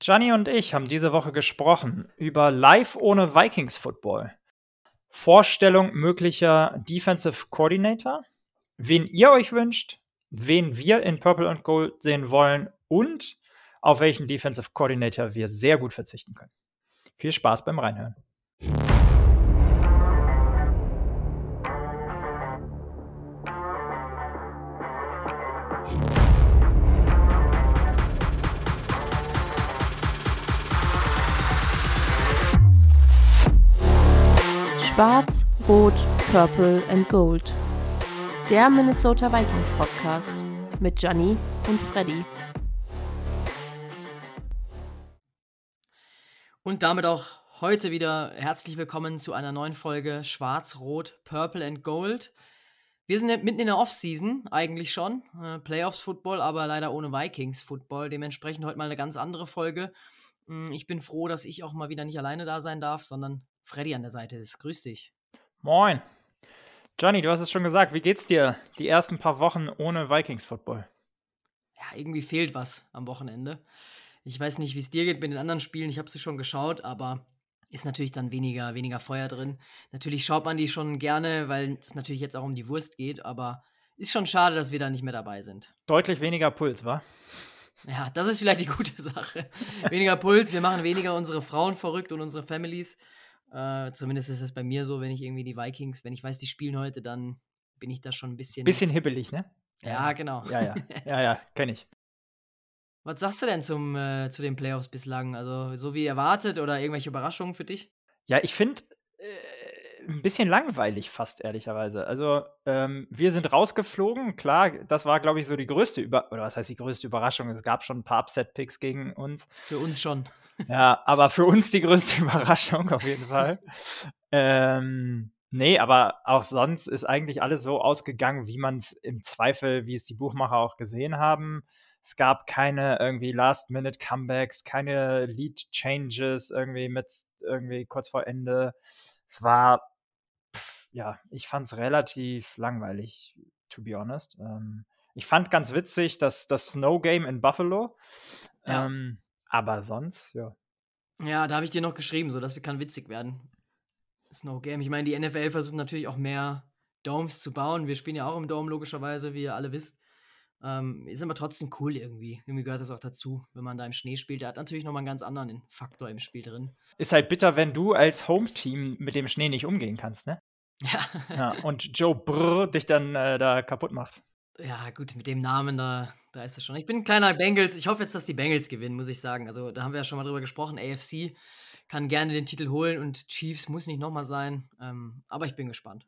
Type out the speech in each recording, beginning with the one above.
Gianni und ich haben diese Woche gesprochen über Live ohne Vikings Football. Vorstellung möglicher Defensive Coordinator, wen ihr euch wünscht, wen wir in Purple und Gold sehen wollen und auf welchen Defensive Coordinator wir sehr gut verzichten können. Viel Spaß beim Reinhören. Schwarz, Rot, Purple and Gold. Der Minnesota Vikings Podcast mit Gianni und Freddy. Und damit auch heute wieder herzlich willkommen zu einer neuen Folge Schwarz, Rot, Purple and Gold. Wir sind mitten in der Offseason, eigentlich schon. Äh, Playoffs Football, aber leider ohne Vikings Football. Dementsprechend heute mal eine ganz andere Folge. Mm, ich bin froh, dass ich auch mal wieder nicht alleine da sein darf, sondern Freddy an der Seite ist. Grüß dich. Moin. Johnny, du hast es schon gesagt. Wie geht's dir die ersten paar Wochen ohne Vikings-Football? Ja, irgendwie fehlt was am Wochenende. Ich weiß nicht, wie es dir geht mit den anderen Spielen. Ich habe sie schon geschaut, aber ist natürlich dann weniger, weniger Feuer drin. Natürlich schaut man die schon gerne, weil es natürlich jetzt auch um die Wurst geht, aber ist schon schade, dass wir da nicht mehr dabei sind. Deutlich weniger Puls, wa? Ja, das ist vielleicht die gute Sache. weniger Puls, wir machen weniger unsere Frauen verrückt und unsere Families. Äh, zumindest ist es bei mir so, wenn ich irgendwie die Vikings, wenn ich weiß, die spielen heute, dann bin ich da schon ein bisschen. Bisschen hibbelig, ne? Ja, genau. Ja, ja, ja, ja, kenne ich. Was sagst du denn zum, äh, zu den Playoffs bislang? Also, so wie erwartet oder irgendwelche Überraschungen für dich? Ja, ich finde äh, ein bisschen langweilig fast, ehrlicherweise. Also, ähm, wir sind rausgeflogen. Klar, das war, glaube ich, so die größte Über oder was heißt die größte Überraschung? Es gab schon ein paar Upset-Picks gegen uns. Für uns schon. Ja, aber für uns die größte Überraschung auf jeden Fall. ähm, nee, aber auch sonst ist eigentlich alles so ausgegangen, wie man es im Zweifel, wie es die Buchmacher auch gesehen haben. Es gab keine irgendwie Last-Minute-Comebacks, keine Lead-Changes irgendwie mit irgendwie kurz vor Ende. Es war, pff, ja, ich fand es relativ langweilig, to be honest. Ähm, ich fand ganz witzig, dass das Snow Game in Buffalo. Ja. Ähm, aber sonst, ja. Ja, da habe ich dir noch geschrieben, so dass wir kann witzig werden. Snow Game. Ich meine, die NFL versucht natürlich auch mehr Domes zu bauen. Wir spielen ja auch im Dome, logischerweise, wie ihr alle wisst. Ähm, ist aber trotzdem cool irgendwie. Irgendwie gehört das auch dazu, wenn man da im Schnee spielt. Der hat natürlich nochmal einen ganz anderen Faktor im Spiel drin. Ist halt bitter, wenn du als Home-Team mit dem Schnee nicht umgehen kannst, ne? Ja. ja und Joe Brr dich dann äh, da kaputt macht. Ja, gut, mit dem Namen, da, da ist es schon. Ich bin ein kleiner Bengals. Ich hoffe jetzt, dass die Bengals gewinnen, muss ich sagen. Also, da haben wir ja schon mal drüber gesprochen. AFC kann gerne den Titel holen und Chiefs muss nicht nochmal sein. Ähm, aber ich bin gespannt.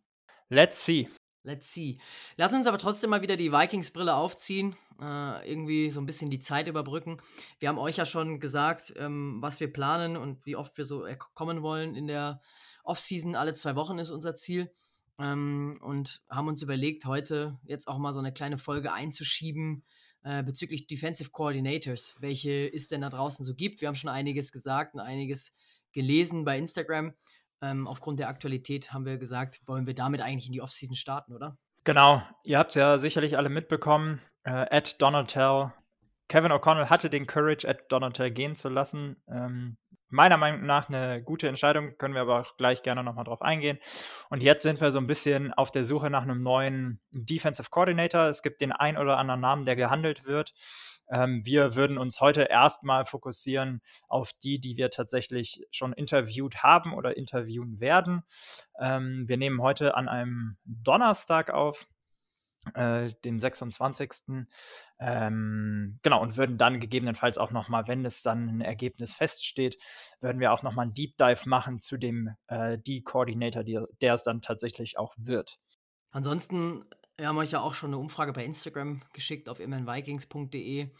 Let's see. Let's see. Lass uns aber trotzdem mal wieder die Vikings-Brille aufziehen. Äh, irgendwie so ein bisschen die Zeit überbrücken. Wir haben euch ja schon gesagt, ähm, was wir planen und wie oft wir so kommen wollen in der Offseason. Alle zwei Wochen ist unser Ziel ähm, und haben uns überlegt, heute jetzt auch mal so eine kleine Folge einzuschieben äh, bezüglich Defensive Coordinators, welche es denn da draußen so gibt. Wir haben schon einiges gesagt und einiges gelesen bei Instagram. Ähm, aufgrund der Aktualität haben wir gesagt, wollen wir damit eigentlich in die Offseason starten, oder? Genau, ihr habt es ja sicherlich alle mitbekommen. Äh, Ed Donatel, Kevin O'Connell hatte den Courage, Ed Donatel gehen zu lassen. Ähm, meiner Meinung nach eine gute Entscheidung, können wir aber auch gleich gerne nochmal drauf eingehen. Und jetzt sind wir so ein bisschen auf der Suche nach einem neuen Defensive Coordinator. Es gibt den ein oder anderen Namen, der gehandelt wird. Ähm, wir würden uns heute erstmal fokussieren auf die, die wir tatsächlich schon interviewt haben oder interviewen werden. Ähm, wir nehmen heute an einem Donnerstag auf äh, dem 26. Ähm, genau, und würden dann gegebenenfalls auch nochmal, wenn es dann ein Ergebnis feststeht, würden wir auch nochmal einen Deep Dive machen zu dem äh, D-Coordinator, der es dann tatsächlich auch wird. Ansonsten, wir haben euch ja auch schon eine Umfrage bei Instagram geschickt auf immervikings.de.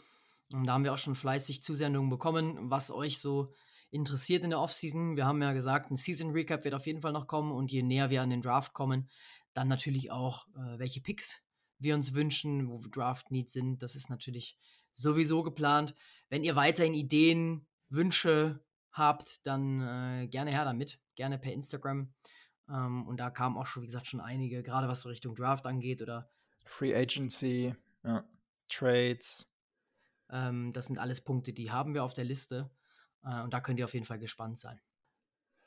Und da haben wir auch schon fleißig Zusendungen bekommen, was euch so interessiert in der Offseason. Wir haben ja gesagt, ein Season Recap wird auf jeden Fall noch kommen und je näher wir an den Draft kommen, dann natürlich auch, äh, welche Picks wir uns wünschen, wo Draft Needs sind. Das ist natürlich sowieso geplant. Wenn ihr weiterhin Ideen, Wünsche habt, dann äh, gerne her damit. Gerne per Instagram. Ähm, und da kamen auch schon, wie gesagt, schon einige, gerade was so Richtung Draft angeht oder Free Agency, ja. Trades. Ähm, das sind alles Punkte, die haben wir auf der Liste. Äh, und da könnt ihr auf jeden Fall gespannt sein.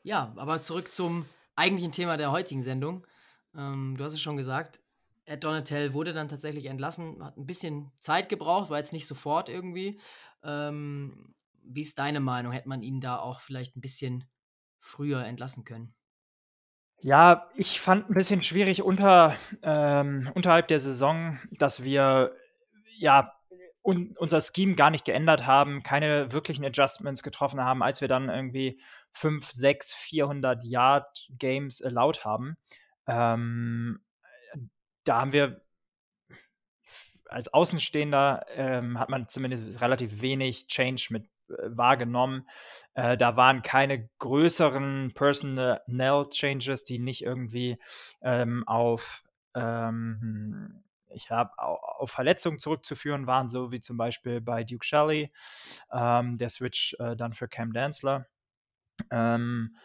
Ja, aber zurück zum eigentlichen Thema der heutigen Sendung. Ähm, du hast es schon gesagt, Ed Donatel wurde dann tatsächlich entlassen, hat ein bisschen Zeit gebraucht, war jetzt nicht sofort irgendwie. Ähm, wie ist deine Meinung? Hätte man ihn da auch vielleicht ein bisschen früher entlassen können? Ja, ich fand ein bisschen schwierig unter, ähm, unterhalb der Saison, dass wir ja un unser Scheme gar nicht geändert haben, keine wirklichen Adjustments getroffen haben, als wir dann irgendwie 5, 6, 400 Yard Games allowed haben. Ähm, da haben wir als Außenstehender ähm, hat man zumindest relativ wenig Change mit äh, wahrgenommen. Äh, da waren keine größeren Personnel Changes, die nicht irgendwie ähm, auf ähm, ich habe auf Verletzungen zurückzuführen waren, so wie zum Beispiel bei Duke Shelley, ähm, der Switch äh, dann für Cam Danzler. Ähm,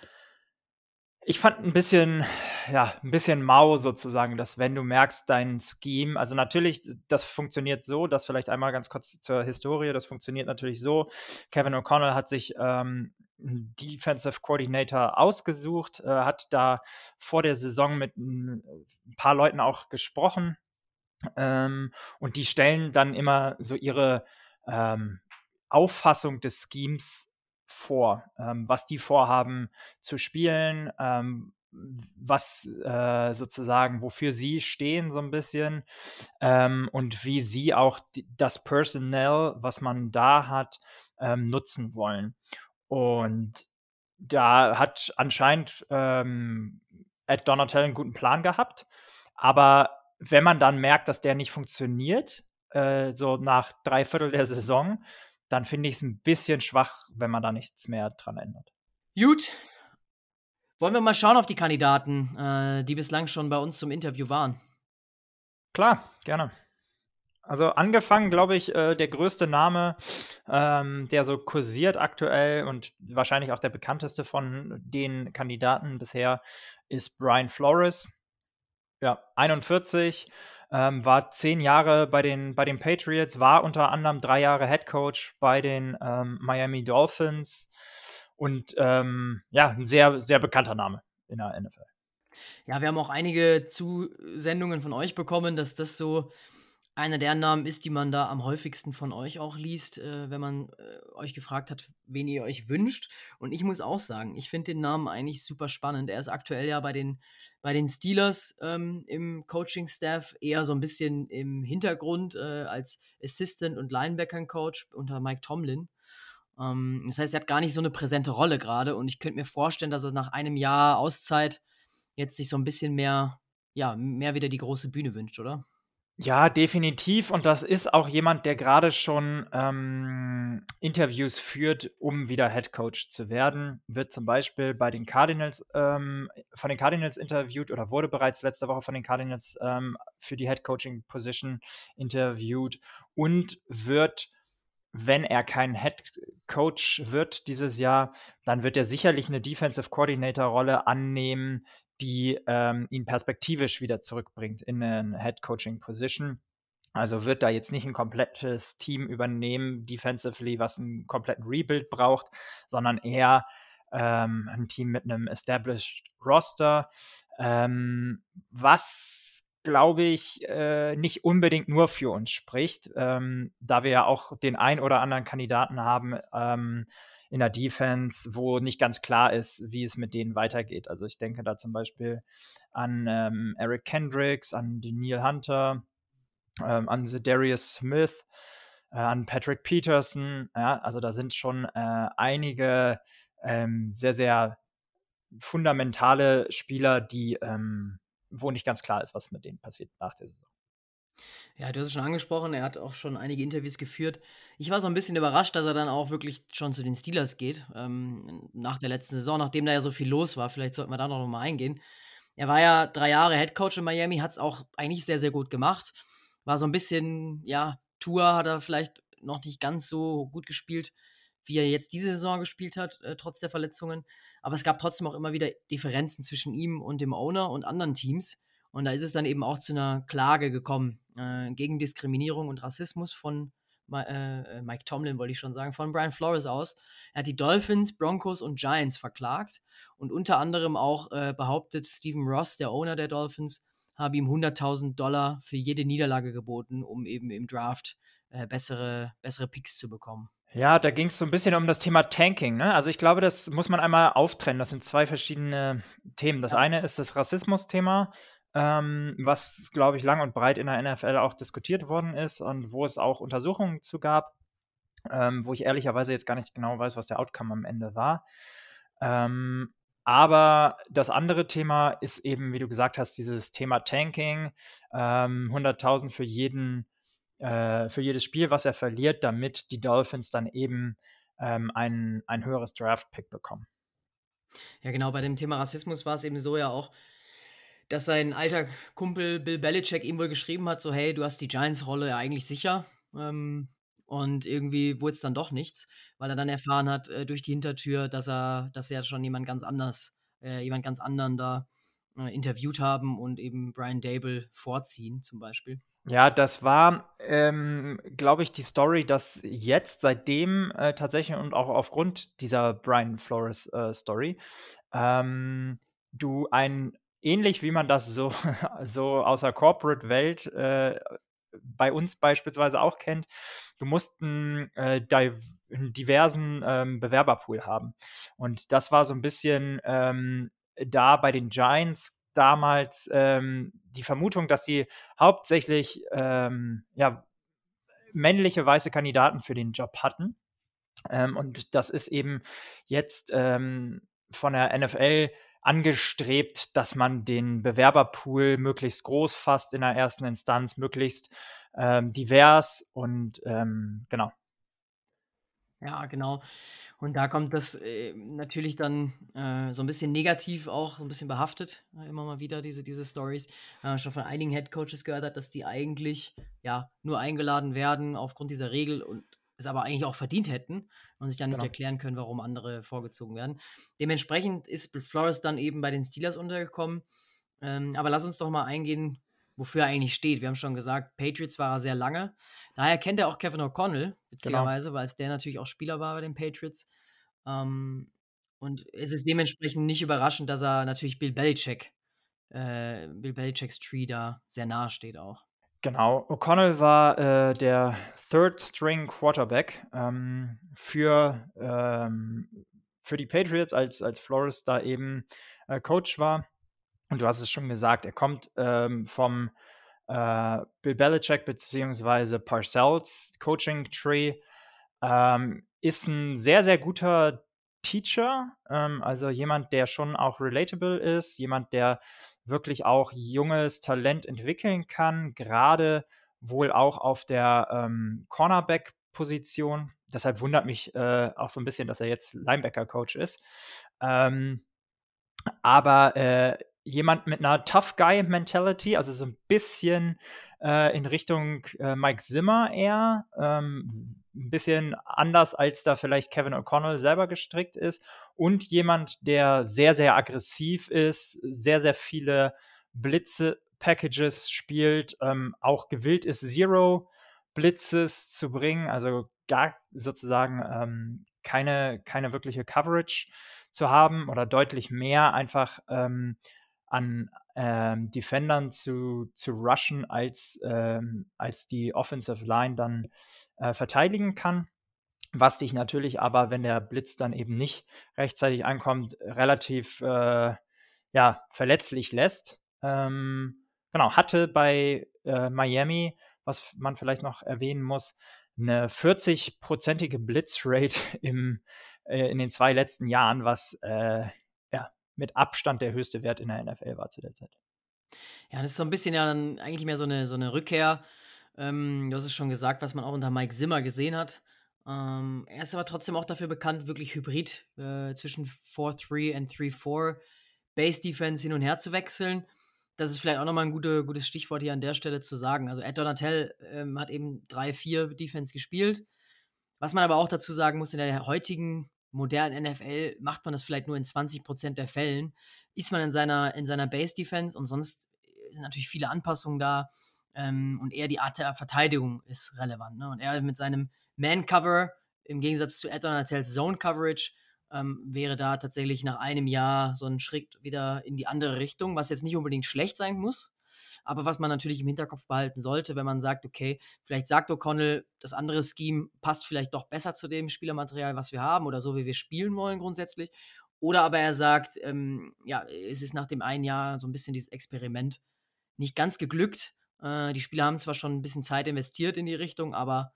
ich fand ein bisschen, ja, ein bisschen mau sozusagen, dass wenn du merkst, dein Scheme, also natürlich, das funktioniert so, das vielleicht einmal ganz kurz zur Historie, das funktioniert natürlich so. Kevin O'Connell hat sich ähm, einen Defensive Coordinator ausgesucht, äh, hat da vor der Saison mit ein, paar Leuten auch gesprochen ähm, und die stellen dann immer so ihre ähm, Auffassung des Schemes vor, ähm, was die vorhaben zu spielen, ähm, was äh, sozusagen, wofür sie stehen so ein bisschen ähm, und wie sie auch die, das Personal, was man da hat, ähm, nutzen wollen. Und da hat anscheinend ähm, Ed Donatel einen guten Plan gehabt, aber wenn man dann merkt, dass der nicht funktioniert, äh, so nach drei Viertel der Saison, dann finde ich es ein bisschen schwach, wenn man da nichts mehr dran ändert. Gut. Wollen wir mal schauen auf die Kandidaten, äh, die bislang schon bei uns zum Interview waren? Klar, gerne. Also angefangen, glaube ich, äh, der größte Name, ähm, der so kursiert aktuell und wahrscheinlich auch der bekannteste von den Kandidaten bisher, ist Brian Flores. Ja, 41, ähm, war zehn Jahre bei den, bei den Patriots, war unter anderem drei Jahre Head Coach bei den ähm, Miami Dolphins und ähm, ja, ein sehr, sehr bekannter Name in der NFL. Ja, wir haben auch einige Zusendungen von euch bekommen, dass das so einer der Namen ist, die man da am häufigsten von euch auch liest, äh, wenn man äh, euch gefragt hat, wen ihr euch wünscht. Und ich muss auch sagen, ich finde den Namen eigentlich super spannend. Er ist aktuell ja bei den, bei den Steelers ähm, im Coaching-Staff eher so ein bisschen im Hintergrund äh, als Assistant und Linebacker-Coach unter Mike Tomlin. Ähm, das heißt, er hat gar nicht so eine präsente Rolle gerade. Und ich könnte mir vorstellen, dass er nach einem Jahr Auszeit jetzt sich so ein bisschen mehr, ja, mehr wieder die große Bühne wünscht, oder? Ja, definitiv. Und das ist auch jemand, der gerade schon ähm, Interviews führt, um wieder Head Coach zu werden. Wird zum Beispiel bei den Cardinals ähm, von den Cardinals interviewt oder wurde bereits letzte Woche von den Cardinals ähm, für die Head Coaching Position interviewt und wird wenn er kein Head Coach wird dieses Jahr, dann wird er sicherlich eine Defensive Coordinator Rolle annehmen, die ähm, ihn perspektivisch wieder zurückbringt in eine Head Coaching Position. Also wird da jetzt nicht ein komplettes Team übernehmen, defensively, was einen kompletten Rebuild braucht, sondern eher ähm, ein Team mit einem established Roster, ähm, was glaube ich äh, nicht unbedingt nur für uns spricht, ähm, da wir ja auch den ein oder anderen Kandidaten haben, ähm, in der Defense, wo nicht ganz klar ist, wie es mit denen weitergeht. Also ich denke da zum Beispiel an ähm, Eric Kendricks, an Neil Hunter, ähm, an Darius Smith, äh, an Patrick Peterson. Ja, also da sind schon äh, einige ähm, sehr, sehr fundamentale Spieler, die, ähm, wo nicht ganz klar ist, was mit denen passiert nach der Saison. Ja, du hast es schon angesprochen, er hat auch schon einige Interviews geführt. Ich war so ein bisschen überrascht, dass er dann auch wirklich schon zu den Steelers geht, ähm, nach der letzten Saison, nachdem da ja so viel los war. Vielleicht sollten wir da noch mal eingehen. Er war ja drei Jahre Head Coach in Miami, hat es auch eigentlich sehr, sehr gut gemacht. War so ein bisschen, ja, Tour hat er vielleicht noch nicht ganz so gut gespielt, wie er jetzt diese Saison gespielt hat, äh, trotz der Verletzungen. Aber es gab trotzdem auch immer wieder Differenzen zwischen ihm und dem Owner und anderen Teams. Und da ist es dann eben auch zu einer Klage gekommen äh, gegen Diskriminierung und Rassismus von äh, Mike Tomlin wollte ich schon sagen, von Brian Flores aus. Er hat die Dolphins, Broncos und Giants verklagt und unter anderem auch äh, behauptet, Stephen Ross, der Owner der Dolphins, habe ihm 100.000 Dollar für jede Niederlage geboten, um eben im Draft äh, bessere, bessere Picks zu bekommen. Ja, da ging es so ein bisschen um das Thema Tanking. Ne? Also ich glaube, das muss man einmal auftrennen. Das sind zwei verschiedene Themen. Das ja. eine ist das Rassismus-Thema, ähm, was, glaube ich, lang und breit in der NFL auch diskutiert worden ist und wo es auch Untersuchungen zu gab, ähm, wo ich ehrlicherweise jetzt gar nicht genau weiß, was der Outcome am Ende war. Ähm, aber das andere Thema ist eben, wie du gesagt hast, dieses Thema Tanking. 100.000 ähm, für jeden äh, für jedes Spiel, was er verliert, damit die Dolphins dann eben ähm, ein, ein höheres Draft-Pick bekommen. Ja, genau, bei dem Thema Rassismus war es eben so ja auch, dass sein alter Kumpel Bill Belichick ihm wohl geschrieben hat, so hey, du hast die Giants-Rolle ja eigentlich sicher. Ähm, und irgendwie wurde es dann doch nichts, weil er dann erfahren hat äh, durch die Hintertür, dass er, dass er schon jemand ganz anders, äh, jemand ganz anderen da äh, interviewt haben und eben Brian Dable vorziehen, zum Beispiel. Ja, das war, ähm, glaube ich, die Story, dass jetzt seitdem äh, tatsächlich und auch aufgrund dieser Brian Flores äh, Story, ähm, du ein ähnlich wie man das so, so aus der Corporate-Welt äh, bei uns beispielsweise auch kennt, du musst einen, äh, diversen ähm, Bewerberpool haben. Und das war so ein bisschen ähm, da bei den Giants damals ähm, die Vermutung, dass sie hauptsächlich ähm, ja, männliche weiße Kandidaten für den Job hatten. Ähm, und das ist eben jetzt ähm, von der NFL angestrebt, dass man den Bewerberpool möglichst groß fasst in der ersten Instanz, möglichst ähm, divers und ähm, genau. Ja, genau. Und da kommt das äh, natürlich dann äh, so ein bisschen negativ auch, so ein bisschen behaftet, äh, immer mal wieder diese, diese Stories. Schon von einigen Headcoaches gehört hat, dass die eigentlich ja nur eingeladen werden aufgrund dieser Regel und es aber eigentlich auch verdient hätten und sich dann nicht genau. erklären können, warum andere vorgezogen werden. Dementsprechend ist Flores dann eben bei den Steelers untergekommen. Ähm, aber lass uns doch mal eingehen, wofür er eigentlich steht. Wir haben schon gesagt, Patriots war er sehr lange. Daher kennt er auch Kevin O'Connell, beziehungsweise, genau. weil es der natürlich auch Spieler war bei den Patriots. Ähm, und es ist dementsprechend nicht überraschend, dass er natürlich Bill Belichick, äh, Bill Belichicks Tree da sehr nahe steht auch. Genau, O'Connell war äh, der Third String Quarterback ähm, für, ähm, für die Patriots, als, als Flores da eben äh, Coach war. Und du hast es schon gesagt, er kommt ähm, vom äh, Bill Belichick bzw. Parcells Coaching Tree, ähm, ist ein sehr, sehr guter Teacher, ähm, also jemand, der schon auch relatable ist, jemand, der wirklich auch junges Talent entwickeln kann, gerade wohl auch auf der ähm, Cornerback-Position. Deshalb wundert mich äh, auch so ein bisschen, dass er jetzt Linebacker-Coach ist. Ähm, aber äh, jemand mit einer Tough Guy Mentality, also so ein bisschen äh, in Richtung äh, Mike Zimmer eher, ähm, ein bisschen anders als da vielleicht Kevin O'Connell selber gestrickt ist. Und jemand, der sehr, sehr aggressiv ist, sehr, sehr viele Blitze, Packages spielt, ähm, auch gewillt ist, Zero Blitzes zu bringen, also gar sozusagen ähm, keine, keine wirkliche Coverage zu haben oder deutlich mehr einfach ähm, an ähm, Defendern zu, zu rushen, als, ähm, als die Offensive Line dann äh, verteidigen kann. Was dich natürlich aber, wenn der Blitz dann eben nicht rechtzeitig ankommt, relativ äh, ja, verletzlich lässt. Ähm, genau, hatte bei äh, Miami, was man vielleicht noch erwähnen muss, eine 40-prozentige Blitzrate im, äh, in den zwei letzten Jahren, was äh, mit Abstand der höchste Wert in der NFL war zu der Zeit. Ja, das ist so ein bisschen ja dann eigentlich mehr so eine, so eine Rückkehr. Ähm, du hast es schon gesagt, was man auch unter Mike Zimmer gesehen hat. Ähm, er ist aber trotzdem auch dafür bekannt, wirklich hybrid äh, zwischen 4-3 und 3-4 Base Defense hin und her zu wechseln. Das ist vielleicht auch nochmal ein gute, gutes Stichwort hier an der Stelle zu sagen. Also Ed Donatel ähm, hat eben 3-4 Defense gespielt. Was man aber auch dazu sagen muss, in der heutigen modernen NFL macht man das vielleicht nur in 20% der Fällen. Ist man in seiner, in seiner Base-Defense und sonst sind natürlich viele Anpassungen da. Ähm, und eher die Art der Verteidigung ist relevant. Ne? Und er mit seinem Man-Cover im Gegensatz zu Ed Donatells Zone-Coverage ähm, wäre da tatsächlich nach einem Jahr so ein Schritt wieder in die andere Richtung, was jetzt nicht unbedingt schlecht sein muss, aber was man natürlich im Hinterkopf behalten sollte, wenn man sagt, okay, vielleicht sagt O'Connell, das andere Scheme passt vielleicht doch besser zu dem Spielermaterial, was wir haben oder so, wie wir spielen wollen grundsätzlich. Oder aber er sagt, ähm, ja, es ist nach dem einen Jahr so ein bisschen dieses Experiment nicht ganz geglückt. Äh, die Spieler haben zwar schon ein bisschen Zeit investiert in die Richtung, aber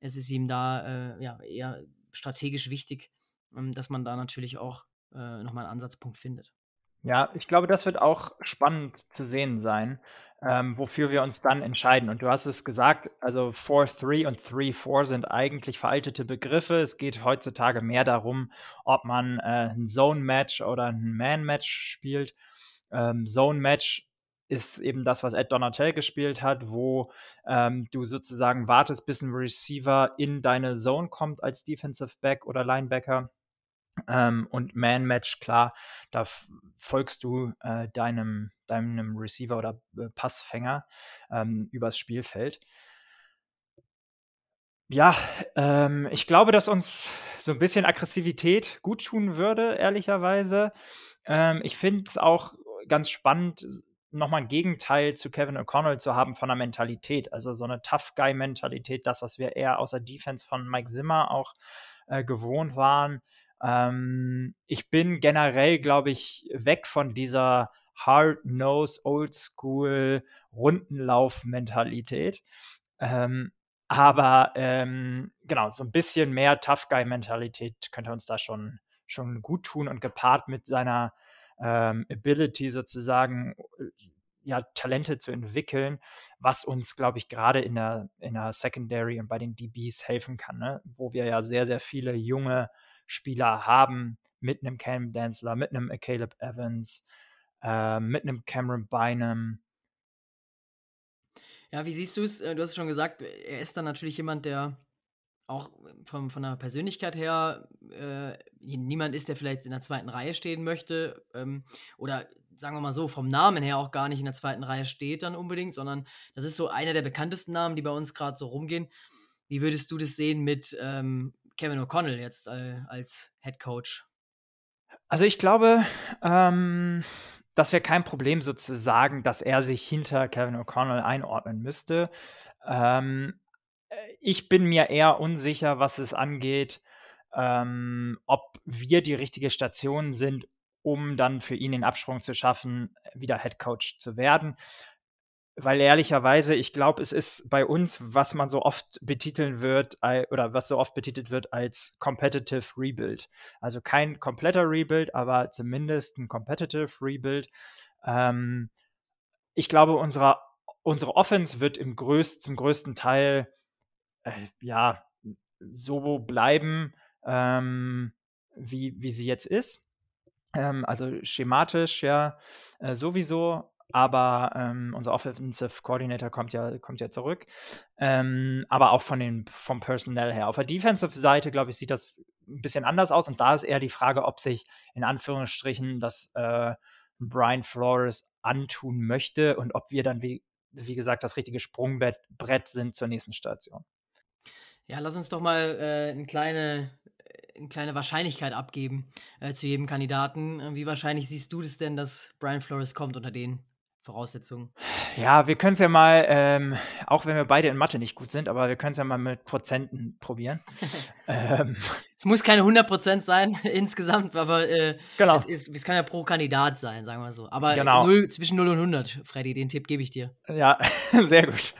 es ist ihm da äh, ja, eher strategisch wichtig, ähm, dass man da natürlich auch äh, nochmal einen Ansatzpunkt findet. Ja, ich glaube, das wird auch spannend zu sehen sein, ähm, wofür wir uns dann entscheiden. Und du hast es gesagt, also 4-3 und 3-4 sind eigentlich veraltete Begriffe. Es geht heutzutage mehr darum, ob man äh, ein Zone-Match oder ein Man-Match spielt. Ähm, Zone-Match ist eben das, was Ed Donatel gespielt hat, wo ähm, du sozusagen wartest, bis ein Receiver in deine Zone kommt als Defensive Back oder Linebacker. Ähm, und Man-Match, klar, da folgst du äh, deinem, deinem Receiver oder äh, Passfänger ähm, übers Spielfeld. Ja, ähm, ich glaube, dass uns so ein bisschen Aggressivität gut tun würde, ehrlicherweise. Ähm, ich finde es auch ganz spannend, nochmal ein Gegenteil zu Kevin O'Connell zu haben von der Mentalität. Also so eine Tough Guy-Mentalität, das, was wir eher aus der Defense von Mike Zimmer auch äh, gewohnt waren. Ähm, ich bin generell, glaube ich, weg von dieser Hard-Nose, Old-School Rundenlauf-Mentalität. Ähm, aber ähm, genau, so ein bisschen mehr Tough Guy-Mentalität könnte uns da schon, schon gut tun und gepaart mit seiner ähm, Ability sozusagen, ja, Talente zu entwickeln, was uns, glaube ich, gerade in der, in der Secondary und bei den DBs helfen kann, ne? wo wir ja sehr, sehr viele junge Spieler haben, mit einem Cam Danzler, mit einem Caleb Evans, äh, mit einem Cameron Bynum. Ja, wie siehst du es? Äh, du hast es schon gesagt, er ist dann natürlich jemand, der auch von, von der Persönlichkeit her äh, niemand ist, der vielleicht in der zweiten Reihe stehen möchte ähm, oder sagen wir mal so, vom Namen her auch gar nicht in der zweiten Reihe steht dann unbedingt, sondern das ist so einer der bekanntesten Namen, die bei uns gerade so rumgehen. Wie würdest du das sehen mit ähm, Kevin O'Connell jetzt äh, als Head Coach? Also ich glaube, ähm, das wäre kein Problem sozusagen, dass er sich hinter Kevin O'Connell einordnen müsste. Ähm, ich bin mir eher unsicher, was es angeht, ähm, ob wir die richtige Station sind, um dann für ihn den Absprung zu schaffen, wieder Head Coach zu werden. Weil ehrlicherweise, ich glaube, es ist bei uns, was man so oft betiteln wird, oder was so oft betitelt wird als Competitive Rebuild. Also kein kompletter Rebuild, aber zumindest ein Competitive Rebuild. Ähm, ich glaube, unsere, unsere Offense wird im größt, zum größten Teil äh, ja, so bleiben, ähm, wie, wie sie jetzt ist. Ähm, also schematisch ja äh, sowieso, aber ähm, unser Offensive Coordinator kommt ja, kommt ja zurück. Ähm, aber auch von den, vom Personell her. Auf der Defensive-Seite, glaube ich, sieht das ein bisschen anders aus und da ist eher die Frage, ob sich in Anführungsstrichen das äh, Brian Flores antun möchte und ob wir dann, wie, wie gesagt, das richtige Sprungbrett sind zur nächsten Station. Ja, lass uns doch mal äh, eine, kleine, eine kleine Wahrscheinlichkeit abgeben äh, zu jedem Kandidaten. Wie wahrscheinlich siehst du das denn, dass Brian Flores kommt unter den Voraussetzungen? Ja, wir können es ja mal, ähm, auch wenn wir beide in Mathe nicht gut sind, aber wir können es ja mal mit Prozenten probieren. ähm, es muss keine 100% sein insgesamt, aber äh, genau. es, ist, es kann ja pro Kandidat sein, sagen wir so. Aber genau. 0, zwischen 0 und 100, Freddy, den Tipp gebe ich dir. Ja, sehr gut.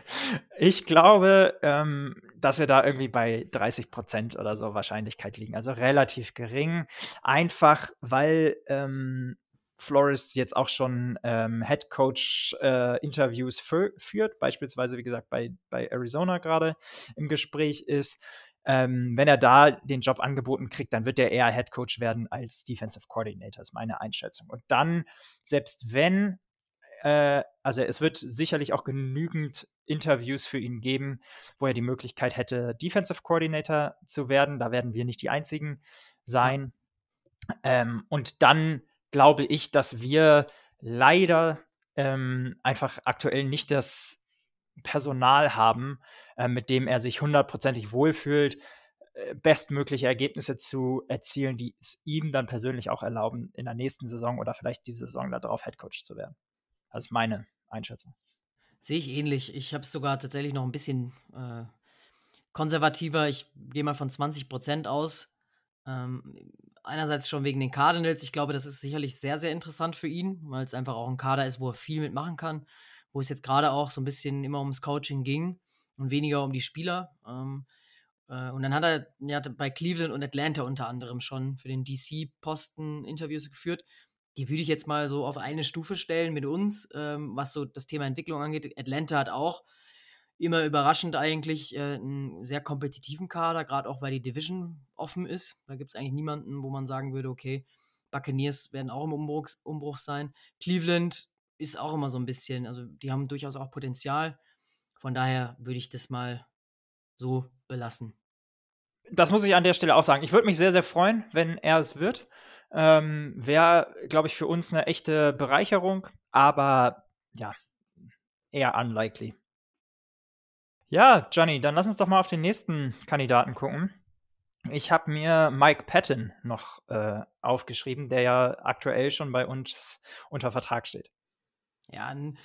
Ich glaube, ähm, dass wir da irgendwie bei 30% oder so Wahrscheinlichkeit liegen. Also relativ gering. Einfach, weil ähm, Flores jetzt auch schon ähm, Head Coach äh, Interviews führt, beispielsweise wie gesagt bei, bei Arizona gerade im Gespräch ist. Ähm, wenn er da den Job angeboten kriegt, dann wird er eher Head Coach werden als Defensive Coordinator, ist meine Einschätzung. Und dann, selbst wenn, äh, also es wird sicherlich auch genügend Interviews für ihn geben, wo er die Möglichkeit hätte, Defensive Coordinator zu werden. Da werden wir nicht die einzigen sein. Ähm, und dann glaube ich, dass wir leider ähm, einfach aktuell nicht das Personal haben, äh, mit dem er sich hundertprozentig wohlfühlt, äh, bestmögliche Ergebnisse zu erzielen, die es ihm dann persönlich auch erlauben, in der nächsten Saison oder vielleicht diese Saison darauf Headcoach zu werden. Das ist meine Einschätzung. Sehe ich ähnlich. Ich habe es sogar tatsächlich noch ein bisschen äh, konservativer. Ich gehe mal von 20 Prozent aus. Ähm, einerseits schon wegen den Cardinals. Ich glaube, das ist sicherlich sehr, sehr interessant für ihn, weil es einfach auch ein Kader ist, wo er viel mitmachen kann. Wo es jetzt gerade auch so ein bisschen immer ums Coaching ging und weniger um die Spieler. Ähm, äh, und dann hat er, er bei Cleveland und Atlanta unter anderem schon für den DC-Posten Interviews geführt. Die würde ich jetzt mal so auf eine Stufe stellen mit uns, ähm, was so das Thema Entwicklung angeht. Atlanta hat auch immer überraschend eigentlich äh, einen sehr kompetitiven Kader, gerade auch weil die Division offen ist. Da gibt es eigentlich niemanden, wo man sagen würde, okay, Buccaneers werden auch im Umbruch, Umbruch sein. Cleveland ist auch immer so ein bisschen, also die haben durchaus auch Potenzial. Von daher würde ich das mal so belassen. Das muss ich an der Stelle auch sagen. Ich würde mich sehr, sehr freuen, wenn er es wird. Ähm, Wäre, glaube ich, für uns eine echte Bereicherung, aber ja, eher unlikely. Ja, Johnny, dann lass uns doch mal auf den nächsten Kandidaten gucken. Ich habe mir Mike Patton noch äh, aufgeschrieben, der ja aktuell schon bei uns unter Vertrag steht. Ja, ein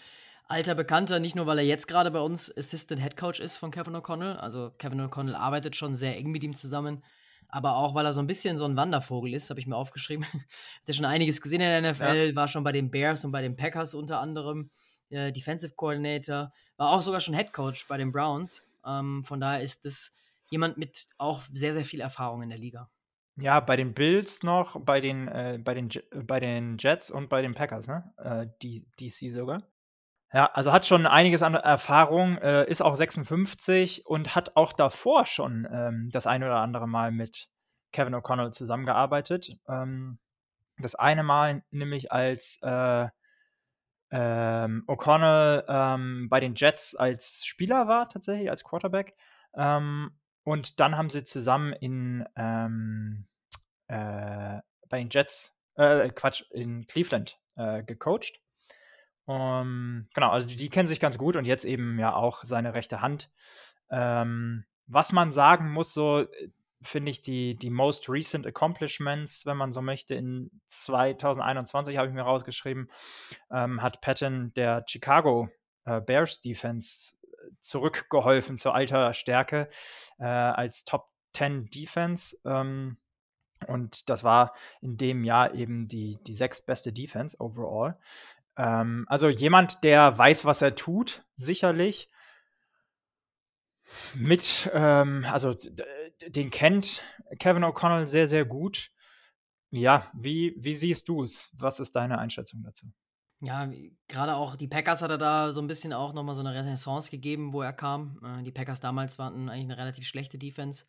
alter Bekannter, nicht nur weil er jetzt gerade bei uns Assistant Head Coach ist von Kevin O'Connell. Also Kevin O'Connell arbeitet schon sehr eng mit ihm zusammen, aber auch weil er so ein bisschen so ein Wandervogel ist, habe ich mir aufgeschrieben. Hat er schon einiges gesehen in der NFL, ja. war schon bei den Bears und bei den Packers unter anderem äh, Defensive Coordinator, war auch sogar schon Head Coach bei den Browns. Ähm, von daher ist das jemand mit auch sehr, sehr viel Erfahrung in der Liga. Ja, bei den Bills noch, bei den, äh, bei den, bei den Jets und bei den Packers, ne? Äh, DC sogar. Ja, also hat schon einiges an Erfahrung, äh, ist auch 56 und hat auch davor schon ähm, das ein oder andere Mal mit Kevin O'Connell zusammengearbeitet. Ähm, das eine Mal nämlich als äh, ähm, O'Connell ähm, bei den Jets als Spieler war, tatsächlich, als Quarterback. Ähm, und dann haben sie zusammen in ähm, äh, bei den Jets, äh, Quatsch, in Cleveland äh, gecoacht. Um, genau, also die, die, kennen sich ganz gut und jetzt eben ja auch seine rechte Hand. Ähm, was man sagen muss, so finde ich, die, die most recent accomplishments, wenn man so möchte, in 2021 habe ich mir rausgeschrieben, ähm, hat Patton der Chicago äh, Bears Defense äh, zurückgeholfen zur alter Stärke äh, als Top 10 Defense. Ähm, und das war in dem Jahr eben die, die sechstbeste Defense overall. Ähm, also jemand, der weiß, was er tut, sicherlich. Mit, ähm, also den kennt Kevin O'Connell sehr, sehr gut. Ja, wie, wie siehst du es? Was ist deine Einschätzung dazu? Ja, gerade auch die Packers hat er da so ein bisschen auch nochmal so eine Renaissance gegeben, wo er kam. Äh, die Packers damals waren eigentlich eine relativ schlechte Defense.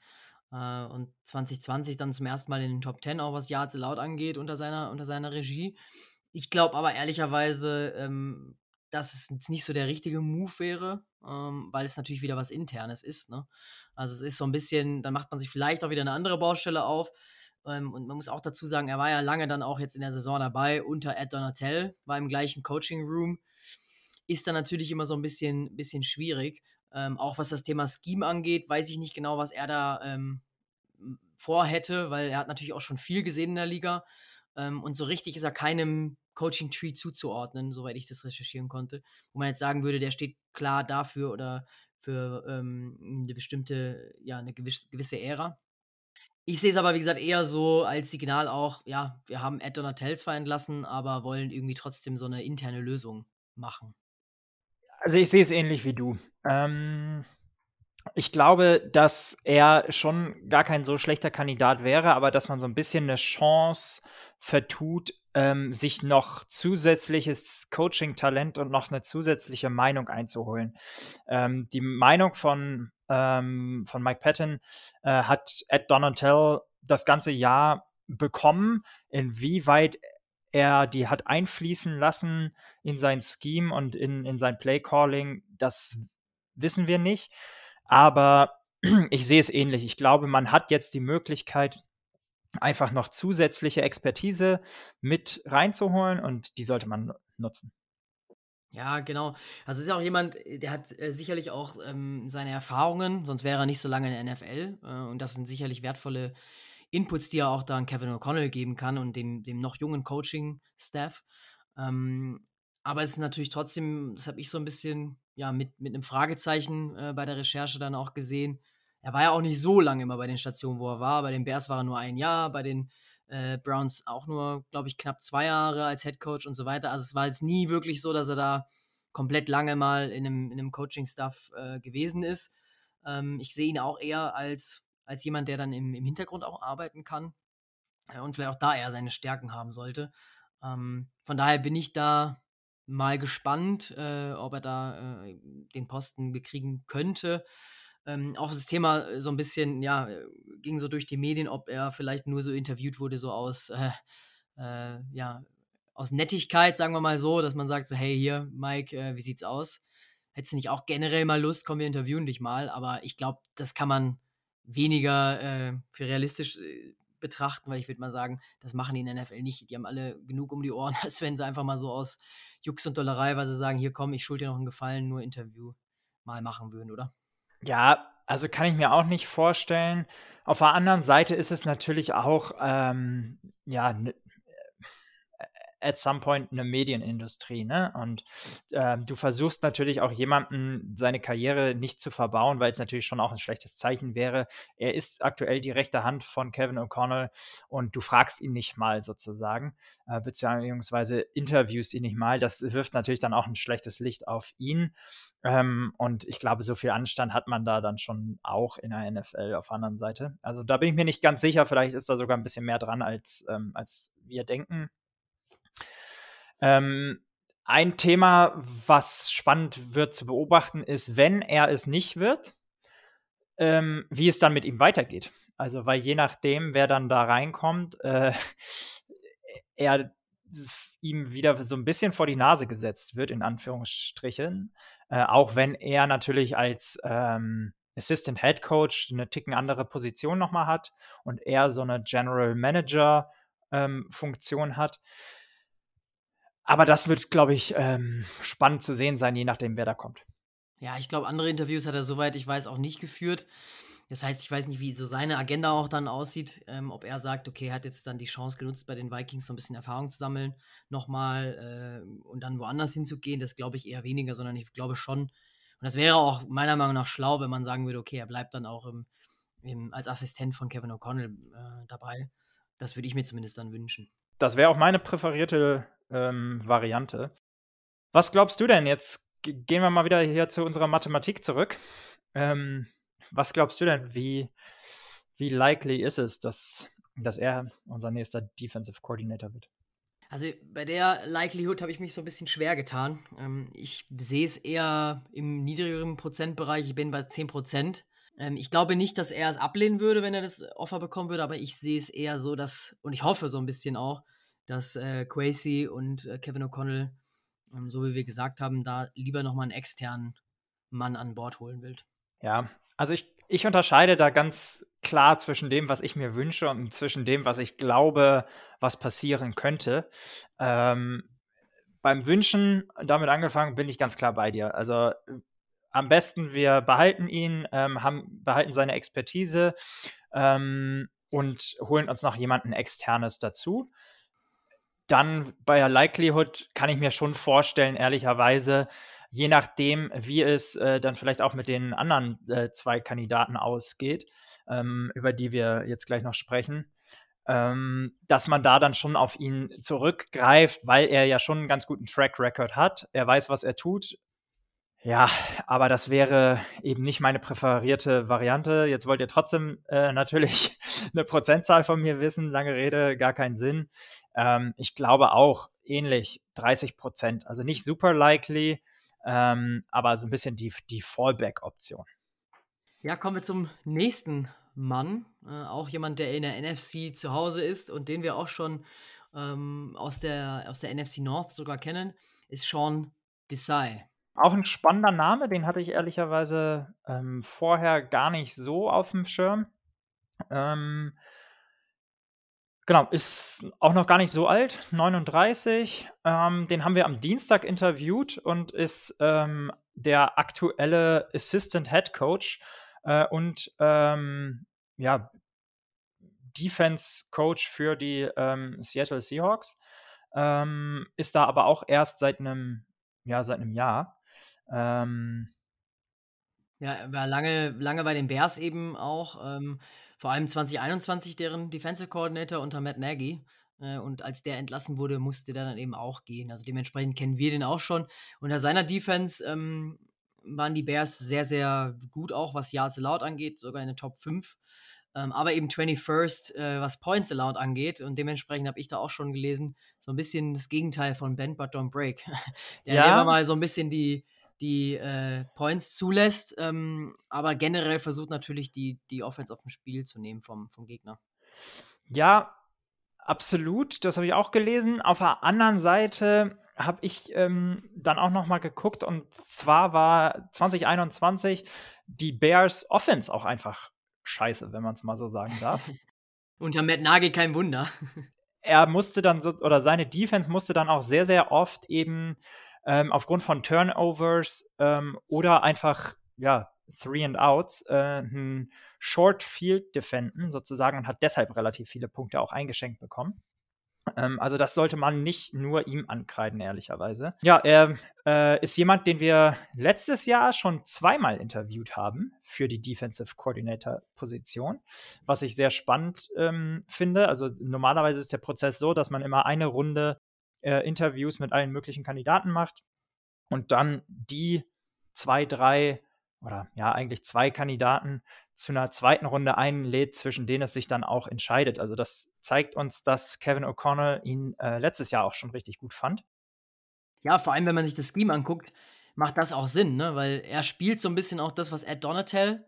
Äh, und 2020 dann zum ersten Mal in den Top 10, auch was Yards laut angeht, unter seiner, unter seiner Regie. Ich glaube aber ehrlicherweise, ähm, dass es nicht so der richtige Move wäre, ähm, weil es natürlich wieder was Internes ist. Ne? Also es ist so ein bisschen, dann macht man sich vielleicht auch wieder eine andere Baustelle auf. Ähm, und man muss auch dazu sagen, er war ja lange dann auch jetzt in der Saison dabei unter Ed Donatel, war im gleichen Coaching Room. Ist dann natürlich immer so ein bisschen, bisschen schwierig. Ähm, auch was das Thema Scheme angeht, weiß ich nicht genau, was er da ähm, vorhätte, weil er hat natürlich auch schon viel gesehen in der Liga. Ähm, und so richtig ist er keinem Coaching-Tree zuzuordnen, soweit ich das recherchieren konnte. Wo man jetzt sagen würde, der steht klar dafür oder für ähm, eine bestimmte, ja, eine gewisse, gewisse Ära. Ich sehe es aber, wie gesagt, eher so als Signal auch, ja, wir haben Ed Donatel zwar entlassen, aber wollen irgendwie trotzdem so eine interne Lösung machen. Also ich sehe es ähnlich wie du. Ähm, ich glaube, dass er schon gar kein so schlechter Kandidat wäre, aber dass man so ein bisschen eine Chance vertut, ähm, sich noch zusätzliches Coaching-Talent und noch eine zusätzliche Meinung einzuholen. Ähm, die Meinung von, ähm, von Mike Patton äh, hat Ed Donatel das ganze Jahr bekommen. Inwieweit er die hat einfließen lassen in sein Scheme und in, in sein Play-Calling, das wissen wir nicht. Aber ich sehe es ähnlich. Ich glaube, man hat jetzt die Möglichkeit, einfach noch zusätzliche Expertise mit reinzuholen und die sollte man nutzen. Ja, genau. Also ist ja auch jemand, äh, der hat äh, sicherlich auch ähm, seine Erfahrungen, sonst wäre er nicht so lange in der NFL. Äh, und das sind sicherlich wertvolle Inputs, die er auch da an Kevin O'Connell geben kann und dem, dem noch jungen Coaching-Staff. Ähm, aber es ist natürlich trotzdem, das habe ich so ein bisschen ja, mit, mit einem Fragezeichen äh, bei der Recherche dann auch gesehen. Er war ja auch nicht so lange immer bei den Stationen, wo er war. Bei den Bears war er nur ein Jahr, bei den äh, Browns auch nur, glaube ich, knapp zwei Jahre als Head Coach und so weiter. Also es war jetzt nie wirklich so, dass er da komplett lange mal in einem, in einem Coaching-Stuff äh, gewesen ist. Ähm, ich sehe ihn auch eher als, als jemand, der dann im, im Hintergrund auch arbeiten kann äh, und vielleicht auch da eher seine Stärken haben sollte. Ähm, von daher bin ich da mal gespannt, äh, ob er da äh, den Posten bekriegen könnte. Ähm, auch das Thema äh, so ein bisschen, ja, äh, ging so durch die Medien, ob er vielleicht nur so interviewt wurde, so aus, äh, äh, ja, aus Nettigkeit, sagen wir mal so, dass man sagt so, hey, hier, Mike, äh, wie sieht's aus? Hättest du nicht auch generell mal Lust, komm, wir interviewen dich mal, aber ich glaube, das kann man weniger äh, für realistisch betrachten, weil ich würde mal sagen, das machen die in der NFL nicht. Die haben alle genug um die Ohren, als wenn sie einfach mal so aus Jux und Dollerei, weil sie sagen, hier komm, ich schulde dir noch einen Gefallen, nur Interview mal machen würden, oder? Ja, also kann ich mir auch nicht vorstellen. Auf der anderen Seite ist es natürlich auch, ähm, ja, at some point eine Medienindustrie, ne? Und äh, du versuchst natürlich auch jemanden seine Karriere nicht zu verbauen, weil es natürlich schon auch ein schlechtes Zeichen wäre. Er ist aktuell die rechte Hand von Kevin O'Connell und du fragst ihn nicht mal sozusagen, äh, beziehungsweise interviewst ihn nicht mal. Das wirft natürlich dann auch ein schlechtes Licht auf ihn. Ähm, und ich glaube, so viel Anstand hat man da dann schon auch in der NFL auf der anderen Seite. Also da bin ich mir nicht ganz sicher. Vielleicht ist da sogar ein bisschen mehr dran, als, ähm, als wir denken. Ähm, ein Thema, was spannend wird zu beobachten, ist, wenn er es nicht wird, ähm, wie es dann mit ihm weitergeht. Also, weil je nachdem, wer dann da reinkommt, äh, er ihm wieder so ein bisschen vor die Nase gesetzt wird, in Anführungsstrichen. Äh, auch wenn er natürlich als ähm, Assistant Head Coach eine ticken andere Position nochmal hat und er so eine General Manager ähm, Funktion hat. Aber das wird, glaube ich, ähm, spannend zu sehen sein, je nachdem, wer da kommt. Ja, ich glaube, andere Interviews hat er soweit, ich weiß, auch nicht geführt. Das heißt, ich weiß nicht, wie so seine Agenda auch dann aussieht. Ähm, ob er sagt, okay, er hat jetzt dann die Chance genutzt, bei den Vikings so ein bisschen Erfahrung zu sammeln, nochmal äh, und dann woanders hinzugehen. Das glaube ich eher weniger, sondern ich glaube schon. Und das wäre auch meiner Meinung nach schlau, wenn man sagen würde, okay, er bleibt dann auch im, im, als Assistent von Kevin O'Connell äh, dabei. Das würde ich mir zumindest dann wünschen. Das wäre auch meine präferierte ähm, Variante. Was glaubst du denn jetzt? Gehen wir mal wieder hier zu unserer Mathematik zurück. Ähm, was glaubst du denn, wie, wie likely ist es, dass, dass er unser nächster Defensive Coordinator wird? Also bei der Likelihood habe ich mich so ein bisschen schwer getan. Ähm, ich sehe es eher im niedrigeren Prozentbereich. Ich bin bei 10 Prozent. Ähm, ich glaube nicht, dass er es ablehnen würde, wenn er das Offer bekommen würde, aber ich sehe es eher so, dass, und ich hoffe so ein bisschen auch, dass äh, Quasi und äh, Kevin O'Connell, ähm, so wie wir gesagt haben, da lieber nochmal einen externen Mann an Bord holen will. Ja, also ich, ich unterscheide da ganz klar zwischen dem, was ich mir wünsche und zwischen dem, was ich glaube, was passieren könnte. Ähm, beim Wünschen, damit angefangen, bin ich ganz klar bei dir. Also am besten, wir behalten ihn, ähm, haben, behalten seine Expertise ähm, und holen uns noch jemanden externes dazu dann bei der Likelihood kann ich mir schon vorstellen, ehrlicherweise, je nachdem, wie es äh, dann vielleicht auch mit den anderen äh, zwei Kandidaten ausgeht, ähm, über die wir jetzt gleich noch sprechen, ähm, dass man da dann schon auf ihn zurückgreift, weil er ja schon einen ganz guten Track Record hat. Er weiß, was er tut. Ja, aber das wäre eben nicht meine präferierte Variante. Jetzt wollt ihr trotzdem äh, natürlich eine Prozentzahl von mir wissen. Lange Rede, gar keinen Sinn. Ähm, ich glaube auch ähnlich 30 Prozent. Also nicht super likely, ähm, aber so ein bisschen die, die Fallback-Option. Ja, kommen wir zum nächsten Mann. Äh, auch jemand, der in der NFC zu Hause ist und den wir auch schon ähm, aus, der, aus der NFC North sogar kennen, ist Sean Desai. Auch ein spannender Name, den hatte ich ehrlicherweise ähm, vorher gar nicht so auf dem Schirm. Ähm, Genau, ist auch noch gar nicht so alt, 39. Ähm, den haben wir am Dienstag interviewt und ist ähm, der aktuelle Assistant Head Coach äh, und ähm, ja, Defense Coach für die ähm, Seattle Seahawks. Ähm, ist da aber auch erst seit einem, ja, seit einem Jahr. Ähm, ja, war lange, lange bei den Bears eben auch. Vor allem 2021 deren Defensive Coordinator unter Matt Nagy. Äh, und als der entlassen wurde, musste der dann eben auch gehen. Also dementsprechend kennen wir den auch schon. Unter seiner Defense ähm, waren die Bears sehr, sehr gut auch, was Yards Allowed angeht, sogar in den Top 5. Ähm, aber eben 21st, äh, was Points Allowed angeht. Und dementsprechend habe ich da auch schon gelesen, so ein bisschen das Gegenteil von Bend But Don't Break. Der ja. immer mal so ein bisschen die, die äh, Points zulässt, ähm, aber generell versucht natürlich die, die Offense auf dem Spiel zu nehmen vom, vom Gegner. Ja, absolut. Das habe ich auch gelesen. Auf der anderen Seite habe ich ähm, dann auch noch mal geguckt und zwar war 2021 die Bears Offense auch einfach scheiße, wenn man es mal so sagen darf. Unter Matt Nagy kein Wunder. er musste dann so, oder seine Defense musste dann auch sehr, sehr oft eben ähm, aufgrund von Turnovers ähm, oder einfach, ja, Three and Outs, äh, ein Short Field defenden sozusagen und hat deshalb relativ viele Punkte auch eingeschenkt bekommen. Ähm, also das sollte man nicht nur ihm ankreiden, ehrlicherweise. Ja, er äh, ist jemand, den wir letztes Jahr schon zweimal interviewt haben für die Defensive Coordinator Position, was ich sehr spannend ähm, finde. Also normalerweise ist der Prozess so, dass man immer eine Runde äh, Interviews mit allen möglichen Kandidaten macht und dann die zwei, drei oder ja, eigentlich zwei Kandidaten zu einer zweiten Runde einlädt, zwischen denen es sich dann auch entscheidet. Also das zeigt uns, dass Kevin O'Connell ihn äh, letztes Jahr auch schon richtig gut fand. Ja, vor allem, wenn man sich das Scheme anguckt, macht das auch Sinn, ne? weil er spielt so ein bisschen auch das, was Ed Donatel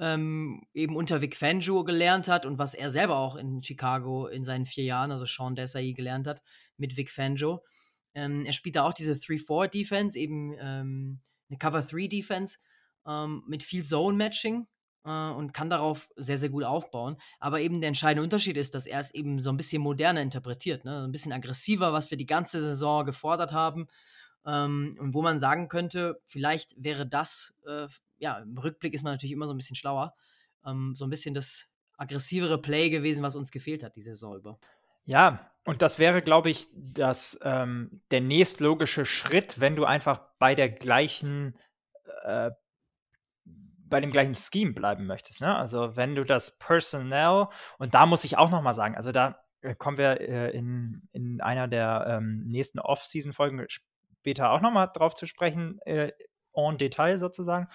ähm, eben unter Vic Fangio gelernt hat und was er selber auch in Chicago in seinen vier Jahren, also Sean Desai, gelernt hat mit Vic Fangio. Ähm, er spielt da auch diese 3-4-Defense, eben ähm, eine Cover-3-Defense ähm, mit viel Zone-Matching äh, und kann darauf sehr, sehr gut aufbauen. Aber eben der entscheidende Unterschied ist, dass er es eben so ein bisschen moderner interpretiert, ne? ein bisschen aggressiver, was wir die ganze Saison gefordert haben. Ähm, und wo man sagen könnte, vielleicht wäre das äh, ja, im Rückblick ist man natürlich immer so ein bisschen schlauer. Ähm, so ein bisschen das aggressivere Play gewesen, was uns gefehlt hat die Saison über. Ja, und das wäre, glaube ich, das, ähm, der nächstlogische Schritt, wenn du einfach bei der gleichen, äh, bei dem gleichen Scheme bleiben möchtest. Ne? Also wenn du das Personnel, und da muss ich auch noch mal sagen, also da äh, kommen wir äh, in, in einer der ähm, nächsten Off-Season-Folgen später auch noch mal drauf zu sprechen, äh, en Detail sozusagen.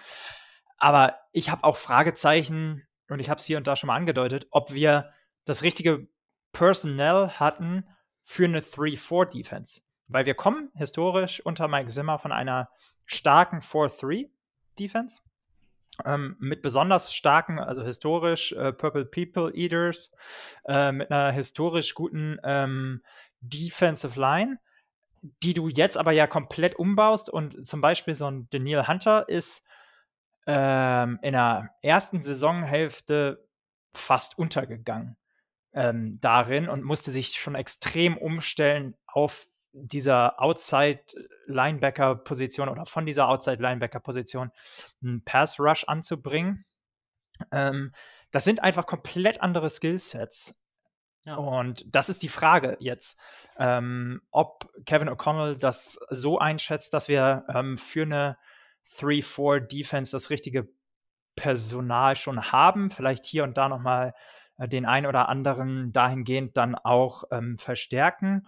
Aber ich habe auch Fragezeichen und ich habe es hier und da schon mal angedeutet, ob wir das richtige Personnel hatten für eine 3-4-Defense. Weil wir kommen historisch unter Mike Zimmer von einer starken 4-3-Defense. Ähm, mit besonders starken, also historisch äh, Purple People Eaters, äh, mit einer historisch guten ähm, Defensive Line die du jetzt aber ja komplett umbaust und zum Beispiel so ein Daniel Hunter ist ähm, in der ersten Saisonhälfte fast untergegangen ähm, darin und musste sich schon extrem umstellen auf dieser Outside-Linebacker-Position oder von dieser Outside-Linebacker-Position einen Pass-Rush anzubringen. Ähm, das sind einfach komplett andere Skillsets. Ja. Und das ist die Frage jetzt, ähm, ob Kevin O'Connell das so einschätzt, dass wir ähm, für eine 3-4-Defense das richtige Personal schon haben, vielleicht hier und da nochmal äh, den einen oder anderen dahingehend dann auch ähm, verstärken.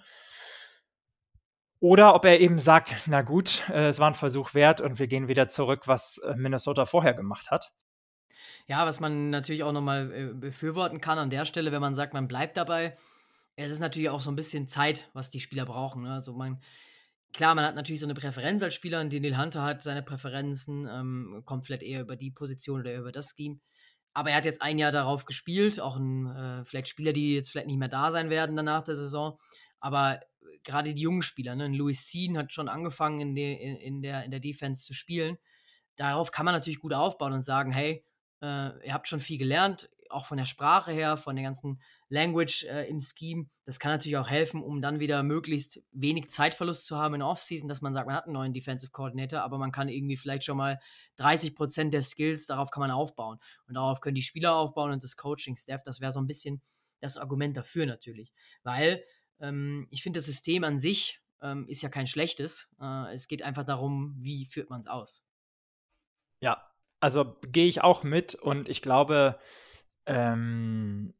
Oder ob er eben sagt, na gut, äh, es war ein Versuch wert und wir gehen wieder zurück, was äh, Minnesota vorher gemacht hat. Ja, was man natürlich auch nochmal äh, befürworten kann an der Stelle, wenn man sagt, man bleibt dabei. Es ist natürlich auch so ein bisschen Zeit, was die Spieler brauchen. Ne? Also man, klar, man hat natürlich so eine Präferenz als Spieler, und Neil Hunter hat seine Präferenzen, ähm, kommt vielleicht eher über die Position oder über das Scheme. Aber er hat jetzt ein Jahr darauf gespielt, auch ein, äh, vielleicht Spieler, die jetzt vielleicht nicht mehr da sein werden danach der Saison. Aber äh, gerade die jungen Spieler, ne? Louis Sean hat schon angefangen in, de, in, der, in der Defense zu spielen. Darauf kann man natürlich gut aufbauen und sagen, hey, äh, ihr habt schon viel gelernt, auch von der Sprache her, von der ganzen Language äh, im Scheme, das kann natürlich auch helfen, um dann wieder möglichst wenig Zeitverlust zu haben in der Offseason, dass man sagt, man hat einen neuen Defensive Coordinator, aber man kann irgendwie vielleicht schon mal 30 Prozent der Skills, darauf kann man aufbauen. Und darauf können die Spieler aufbauen und das Coaching-Staff. Das wäre so ein bisschen das Argument dafür natürlich. Weil ähm, ich finde, das System an sich ähm, ist ja kein schlechtes. Äh, es geht einfach darum, wie führt man es aus. Ja, also gehe ich auch mit und ich glaube, ähm,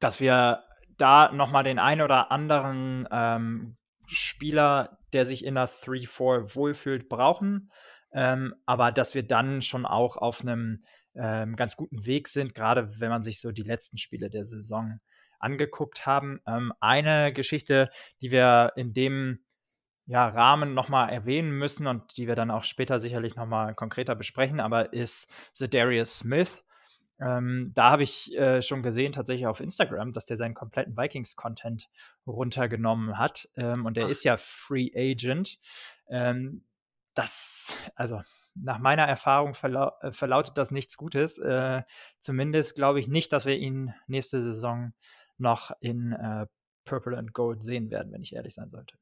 dass wir da nochmal den einen oder anderen ähm, Spieler, der sich in der 3-4 wohlfühlt, brauchen. Ähm, aber dass wir dann schon auch auf einem ähm, ganz guten Weg sind, gerade wenn man sich so die letzten Spiele der Saison angeguckt haben. Ähm, eine Geschichte, die wir in dem ja, Rahmen nochmal erwähnen müssen und die wir dann auch später sicherlich nochmal konkreter besprechen, aber ist The Darius Smith. Ähm, da habe ich äh, schon gesehen, tatsächlich auf Instagram, dass der seinen kompletten Vikings-Content runtergenommen hat. Ähm, und der Ach. ist ja Free Agent. Ähm, das, also nach meiner Erfahrung verlau äh, verlautet das nichts Gutes. Äh, zumindest glaube ich nicht, dass wir ihn nächste Saison noch in äh, Purple and Gold sehen werden, wenn ich ehrlich sein sollte.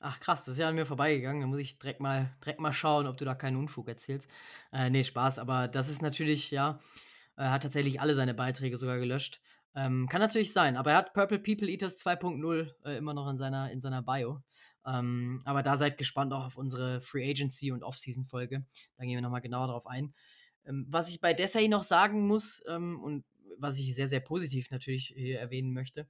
Ach krass, das ist ja an mir vorbeigegangen. Da muss ich direkt mal, direkt mal schauen, ob du da keinen Unfug erzählst. Äh, nee, Spaß, aber das ist natürlich, ja, er hat tatsächlich alle seine Beiträge sogar gelöscht. Ähm, kann natürlich sein, aber er hat Purple People Eaters 2.0 äh, immer noch in seiner, in seiner Bio. Ähm, aber da seid gespannt auch auf unsere Free Agency und Off-Season-Folge. Da gehen wir nochmal genauer drauf ein. Ähm, was ich bei Desai noch sagen muss ähm, und was ich sehr, sehr positiv natürlich hier erwähnen möchte,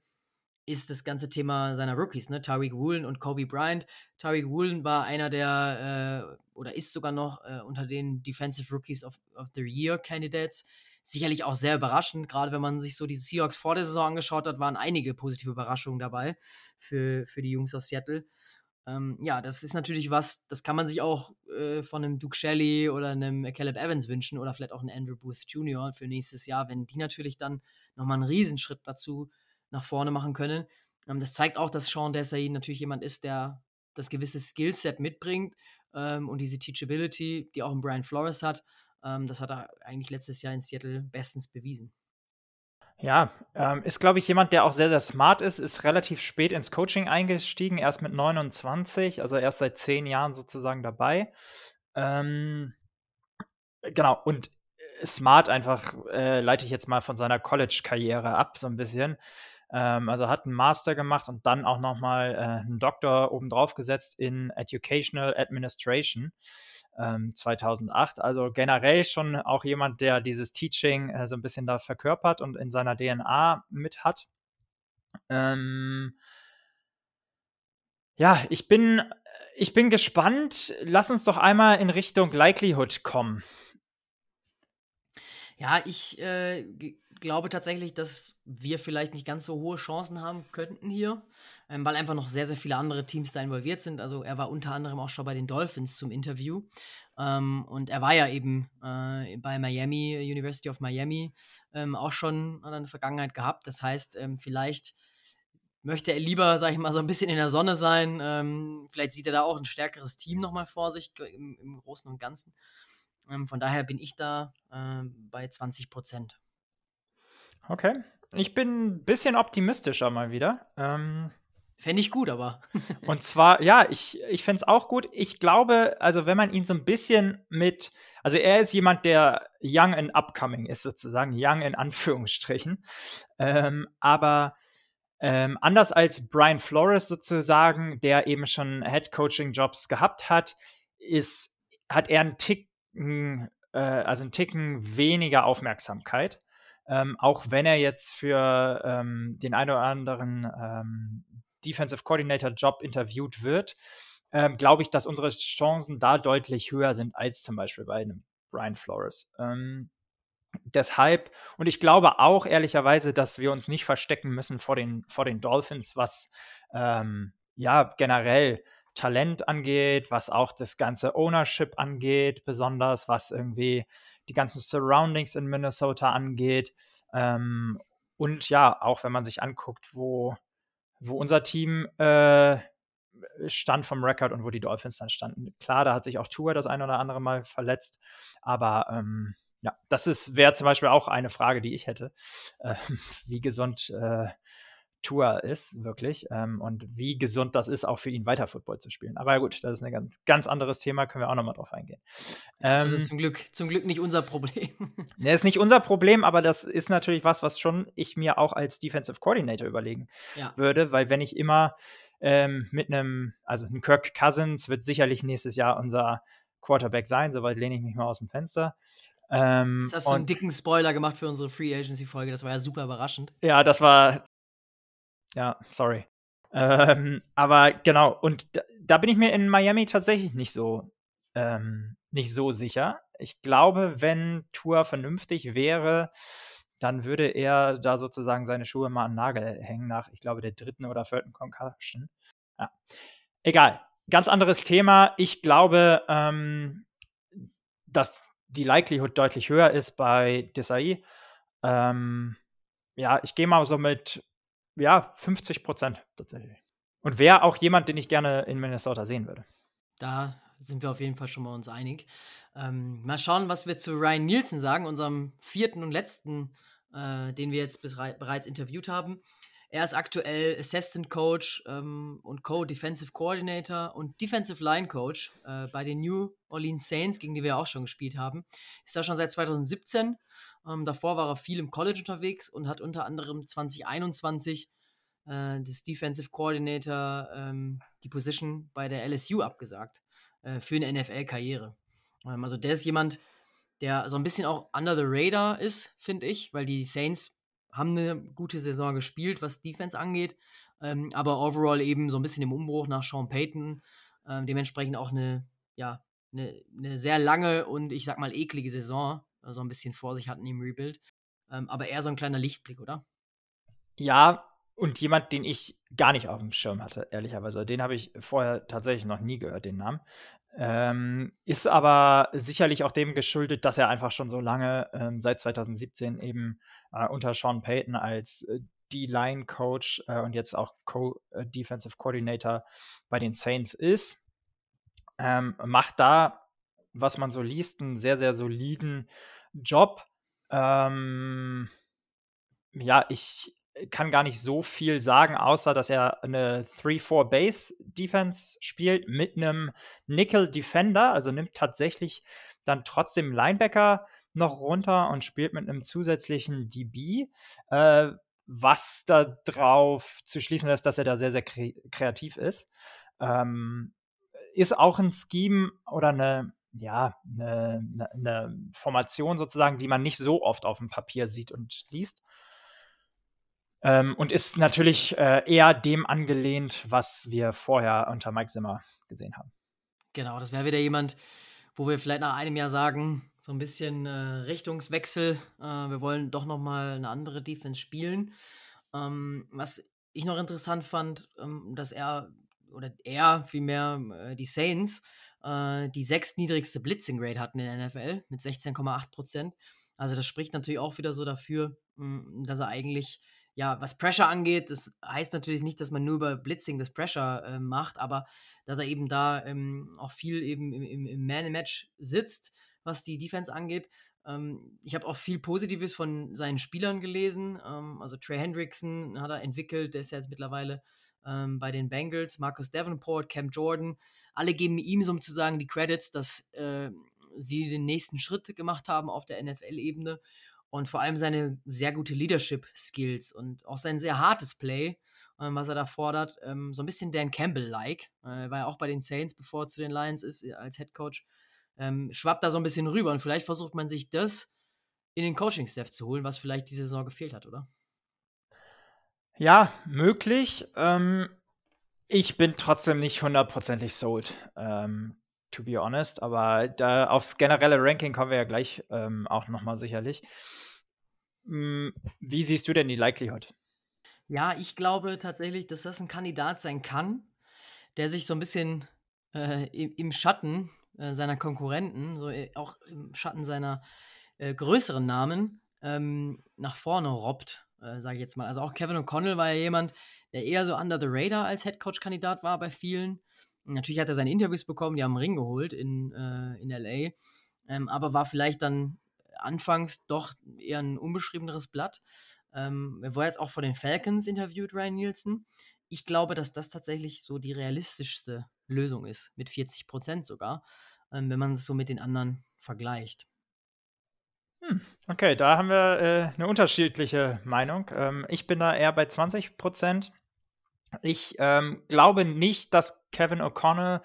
ist das ganze Thema seiner Rookies, ne? Tariq Woolen und Kobe Bryant. Tariq Woolen war einer der, äh, oder ist sogar noch äh, unter den Defensive Rookies of, of the Year Candidates. Sicherlich auch sehr überraschend, gerade wenn man sich so die Seahawks vor der Saison angeschaut hat, waren einige positive Überraschungen dabei für, für die Jungs aus Seattle. Ähm, ja, das ist natürlich was, das kann man sich auch äh, von einem Duke Shelley oder einem Caleb Evans wünschen oder vielleicht auch einem Andrew Booth Jr. für nächstes Jahr, wenn die natürlich dann nochmal einen Riesenschritt dazu nach vorne machen können. Ähm, das zeigt auch, dass Sean Desai natürlich jemand ist, der das gewisse Skillset mitbringt ähm, und diese Teachability, die auch ein Brian Flores hat. Ähm, das hat er eigentlich letztes Jahr in Seattle bestens bewiesen. Ja, ähm, ist, glaube ich, jemand, der auch sehr, sehr smart ist, ist relativ spät ins Coaching eingestiegen, erst mit 29, also erst seit zehn Jahren sozusagen dabei. Ähm, genau, und smart einfach äh, leite ich jetzt mal von seiner College-Karriere ab, so ein bisschen. Ähm, also hat einen Master gemacht und dann auch nochmal äh, einen Doktor obendrauf gesetzt in Educational Administration ähm, 2008. Also generell schon auch jemand, der dieses Teaching äh, so ein bisschen da verkörpert und in seiner DNA mit hat. Ähm, ja, ich bin, ich bin gespannt. Lass uns doch einmal in Richtung Likelihood kommen. Ja, ich äh, glaube tatsächlich, dass wir vielleicht nicht ganz so hohe Chancen haben könnten hier, ähm, weil einfach noch sehr, sehr viele andere Teams da involviert sind. Also er war unter anderem auch schon bei den Dolphins zum Interview. Ähm, und er war ja eben äh, bei Miami, University of Miami, ähm, auch schon eine Vergangenheit gehabt. Das heißt, ähm, vielleicht möchte er lieber, sag ich mal, so ein bisschen in der Sonne sein. Ähm, vielleicht sieht er da auch ein stärkeres Team nochmal vor sich im, im Großen und Ganzen. Ähm, von daher bin ich da äh, bei 20 Prozent. Okay. Ich bin ein bisschen optimistischer mal wieder. Ähm, Fände ich gut, aber. und zwar, ja, ich, ich fände es auch gut. Ich glaube, also wenn man ihn so ein bisschen mit, also er ist jemand, der young and upcoming ist, sozusagen, young in Anführungsstrichen. Ähm, aber ähm, anders als Brian Flores sozusagen, der eben schon Head-Coaching-Jobs gehabt hat, ist, hat er einen Ticken, äh, also einen Ticken weniger Aufmerksamkeit. Ähm, auch wenn er jetzt für ähm, den einen oder anderen ähm, Defensive Coordinator Job interviewt wird, ähm, glaube ich, dass unsere Chancen da deutlich höher sind als zum Beispiel bei einem Brian Flores. Ähm, deshalb, und ich glaube auch ehrlicherweise, dass wir uns nicht verstecken müssen vor den, vor den Dolphins, was ähm, ja generell Talent angeht, was auch das ganze Ownership angeht, besonders was irgendwie die ganzen Surroundings in Minnesota angeht. Ähm, und ja, auch wenn man sich anguckt, wo, wo unser Team äh, stand vom Rekord und wo die Dolphins dann standen. Klar, da hat sich auch Tour das ein oder andere Mal verletzt, aber ähm, Ja, das wäre zum Beispiel auch eine Frage, die ich hätte. Äh, wie gesund äh, Tour ist, wirklich. Ähm, und wie gesund das ist, auch für ihn weiter Football zu spielen. Aber gut, das ist ein ganz, ganz anderes Thema, können wir auch nochmal drauf eingehen. Ähm, das ist ähm, zum Glück, zum Glück nicht unser Problem. Ne, ist nicht unser Problem, aber das ist natürlich was, was schon ich mir auch als Defensive Coordinator überlegen ja. würde, weil wenn ich immer ähm, mit einem, also ein Kirk Cousins wird sicherlich nächstes Jahr unser Quarterback sein, soweit lehne ich mich mal aus dem Fenster. Ähm, Jetzt hast du einen dicken Spoiler gemacht für unsere Free Agency Folge, das war ja super überraschend. Ja, das war, ja, sorry. Ähm, aber genau, und da, da, bin ich mir in Miami tatsächlich nicht so, ähm, nicht so sicher. Ich glaube, wenn Tour vernünftig wäre, dann würde er da sozusagen seine Schuhe mal an Nagel hängen nach, ich glaube, der dritten oder vierten Concussion. Ja. Egal. Ganz anderes Thema. Ich glaube, ähm, dass die Likelihood deutlich höher ist bei Desai. Ähm, ja, ich gehe mal so mit ja, 50 Prozent tatsächlich. Und wäre auch jemand, den ich gerne in Minnesota sehen würde. Da sind wir auf jeden Fall schon mal uns einig. Ähm, mal schauen, was wir zu Ryan Nielsen sagen, unserem vierten und letzten, äh, den wir jetzt bereits interviewt haben. Er ist aktuell Assistant Coach ähm, und Co-Defensive Coordinator und Defensive Line Coach äh, bei den New Orleans Saints, gegen die wir auch schon gespielt haben. Ist da schon seit 2017 ähm, davor war er viel im College unterwegs und hat unter anderem 2021 äh, das Defensive Coordinator ähm, die Position bei der LSU abgesagt äh, für eine NFL-Karriere. Ähm, also der ist jemand, der so ein bisschen auch under the radar ist, finde ich, weil die Saints haben eine gute Saison gespielt, was Defense angeht, ähm, aber overall eben so ein bisschen im Umbruch nach Sean Payton, ähm, dementsprechend auch eine, ja, eine, eine sehr lange und ich sag mal eklige Saison so ein bisschen vor sich hatten im Rebuild. Ähm, aber eher so ein kleiner Lichtblick, oder? Ja, und jemand, den ich gar nicht auf dem Schirm hatte, ehrlicherweise. Den habe ich vorher tatsächlich noch nie gehört, den Namen. Ähm, ist aber sicherlich auch dem geschuldet, dass er einfach schon so lange, ähm, seit 2017 eben äh, unter Sean Payton als äh, D-Line-Coach äh, und jetzt auch Co-Defensive Coordinator bei den Saints ist. Ähm, macht da was man so liest, einen sehr, sehr soliden Job. Ähm, ja, ich kann gar nicht so viel sagen, außer dass er eine 3-4-Base-Defense spielt mit einem Nickel-Defender, also nimmt tatsächlich dann trotzdem Linebacker noch runter und spielt mit einem zusätzlichen DB, äh, was darauf zu schließen ist, dass er da sehr, sehr kre kreativ ist. Ähm, ist auch ein Scheme oder eine, ja, eine, eine, Formation sozusagen, die man nicht so oft auf dem Papier sieht und liest. Ähm, und ist natürlich äh, eher dem angelehnt, was wir vorher unter Mike Zimmer gesehen haben. Genau, das wäre wieder jemand, wo wir vielleicht nach einem Jahr sagen, so ein bisschen äh, Richtungswechsel. Äh, wir wollen doch noch mal eine andere Defense spielen. Ähm, was ich noch interessant fand, ähm, dass er oder er vielmehr äh, die Saints äh, die sechstniedrigste Blitzing-Rate hatten in der NFL mit 16,8 Prozent. Also das spricht natürlich auch wieder so dafür, mh, hm, dass er eigentlich, ja, was Pressure angeht, das heißt natürlich nicht, dass man nur über Blitzing das Pressure äh, macht, aber dass er eben da ähm, auch viel eben im, im, im Man-Match sitzt, was die Defense angeht. Ähm, ich habe auch viel Positives von seinen Spielern gelesen. Ähm, also Trey Hendrickson hat er entwickelt, der ist ja jetzt mittlerweile ähm, bei den Bengals, Marcus Davenport, Cam Jordan alle geben ihm sozusagen die Credits, dass äh, sie den nächsten Schritt gemacht haben auf der NFL-Ebene und vor allem seine sehr gute Leadership-Skills und auch sein sehr hartes Play, ähm, was er da fordert, ähm, so ein bisschen Dan Campbell-like, äh, war ja auch bei den Saints, bevor er zu den Lions ist, äh, als Head Coach, ähm, schwappt da so ein bisschen rüber und vielleicht versucht man sich das in den Coaching-Staff zu holen, was vielleicht diese Saison gefehlt hat, oder? Ja, möglich. Ähm, ich bin trotzdem nicht hundertprozentig sold, ähm, to be honest. Aber da aufs generelle Ranking kommen wir ja gleich ähm, auch nochmal sicherlich. Hm, wie siehst du denn die Likelihood? Ja, ich glaube tatsächlich, dass das ein Kandidat sein kann, der sich so ein bisschen äh, im, Schatten äh, seiner Konkurrenten, so äh, auch im Schatten seiner äh, größeren Namen, ähm, nach vorne robbt, äh, sage ich jetzt mal. Also auch Kevin O'Connell war ja jemand, der eher so under the radar als Headcoach-Kandidat war bei vielen. Natürlich hat er seine Interviews bekommen, die haben einen Ring geholt in, äh, in LA, ähm, aber war vielleicht dann anfangs doch eher ein unbeschriebeneres Blatt. Ähm, er war jetzt auch vor den Falcons interviewt, Ryan Nielsen. Ich glaube, dass das tatsächlich so die realistischste Lösung ist, mit 40 Prozent sogar, ähm, wenn man es so mit den anderen vergleicht. Hm, okay, da haben wir äh, eine unterschiedliche Meinung. Ähm, ich bin da eher bei 20 Prozent. Ich ähm, glaube nicht, dass Kevin O'Connell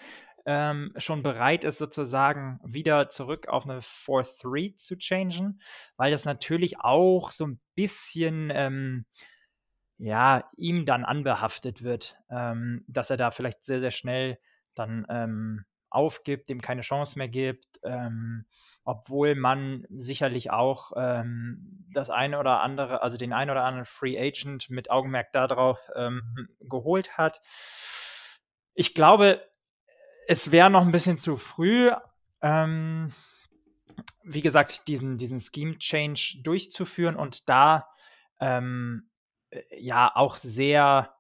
ähm, schon bereit ist, sozusagen wieder zurück auf eine 4-3 zu changen, weil das natürlich auch so ein bisschen ähm, ja, ihm dann anbehaftet wird, ähm, dass er da vielleicht sehr, sehr schnell dann ähm, aufgibt, dem keine Chance mehr gibt, ähm, obwohl man sicherlich auch ähm, das eine oder andere, also den einen oder anderen Free Agent mit Augenmerk darauf ähm, geholt hat. Ich glaube, es wäre noch ein bisschen zu früh, ähm, wie gesagt, diesen, diesen Scheme-Change durchzuführen und da ähm, äh, ja auch sehr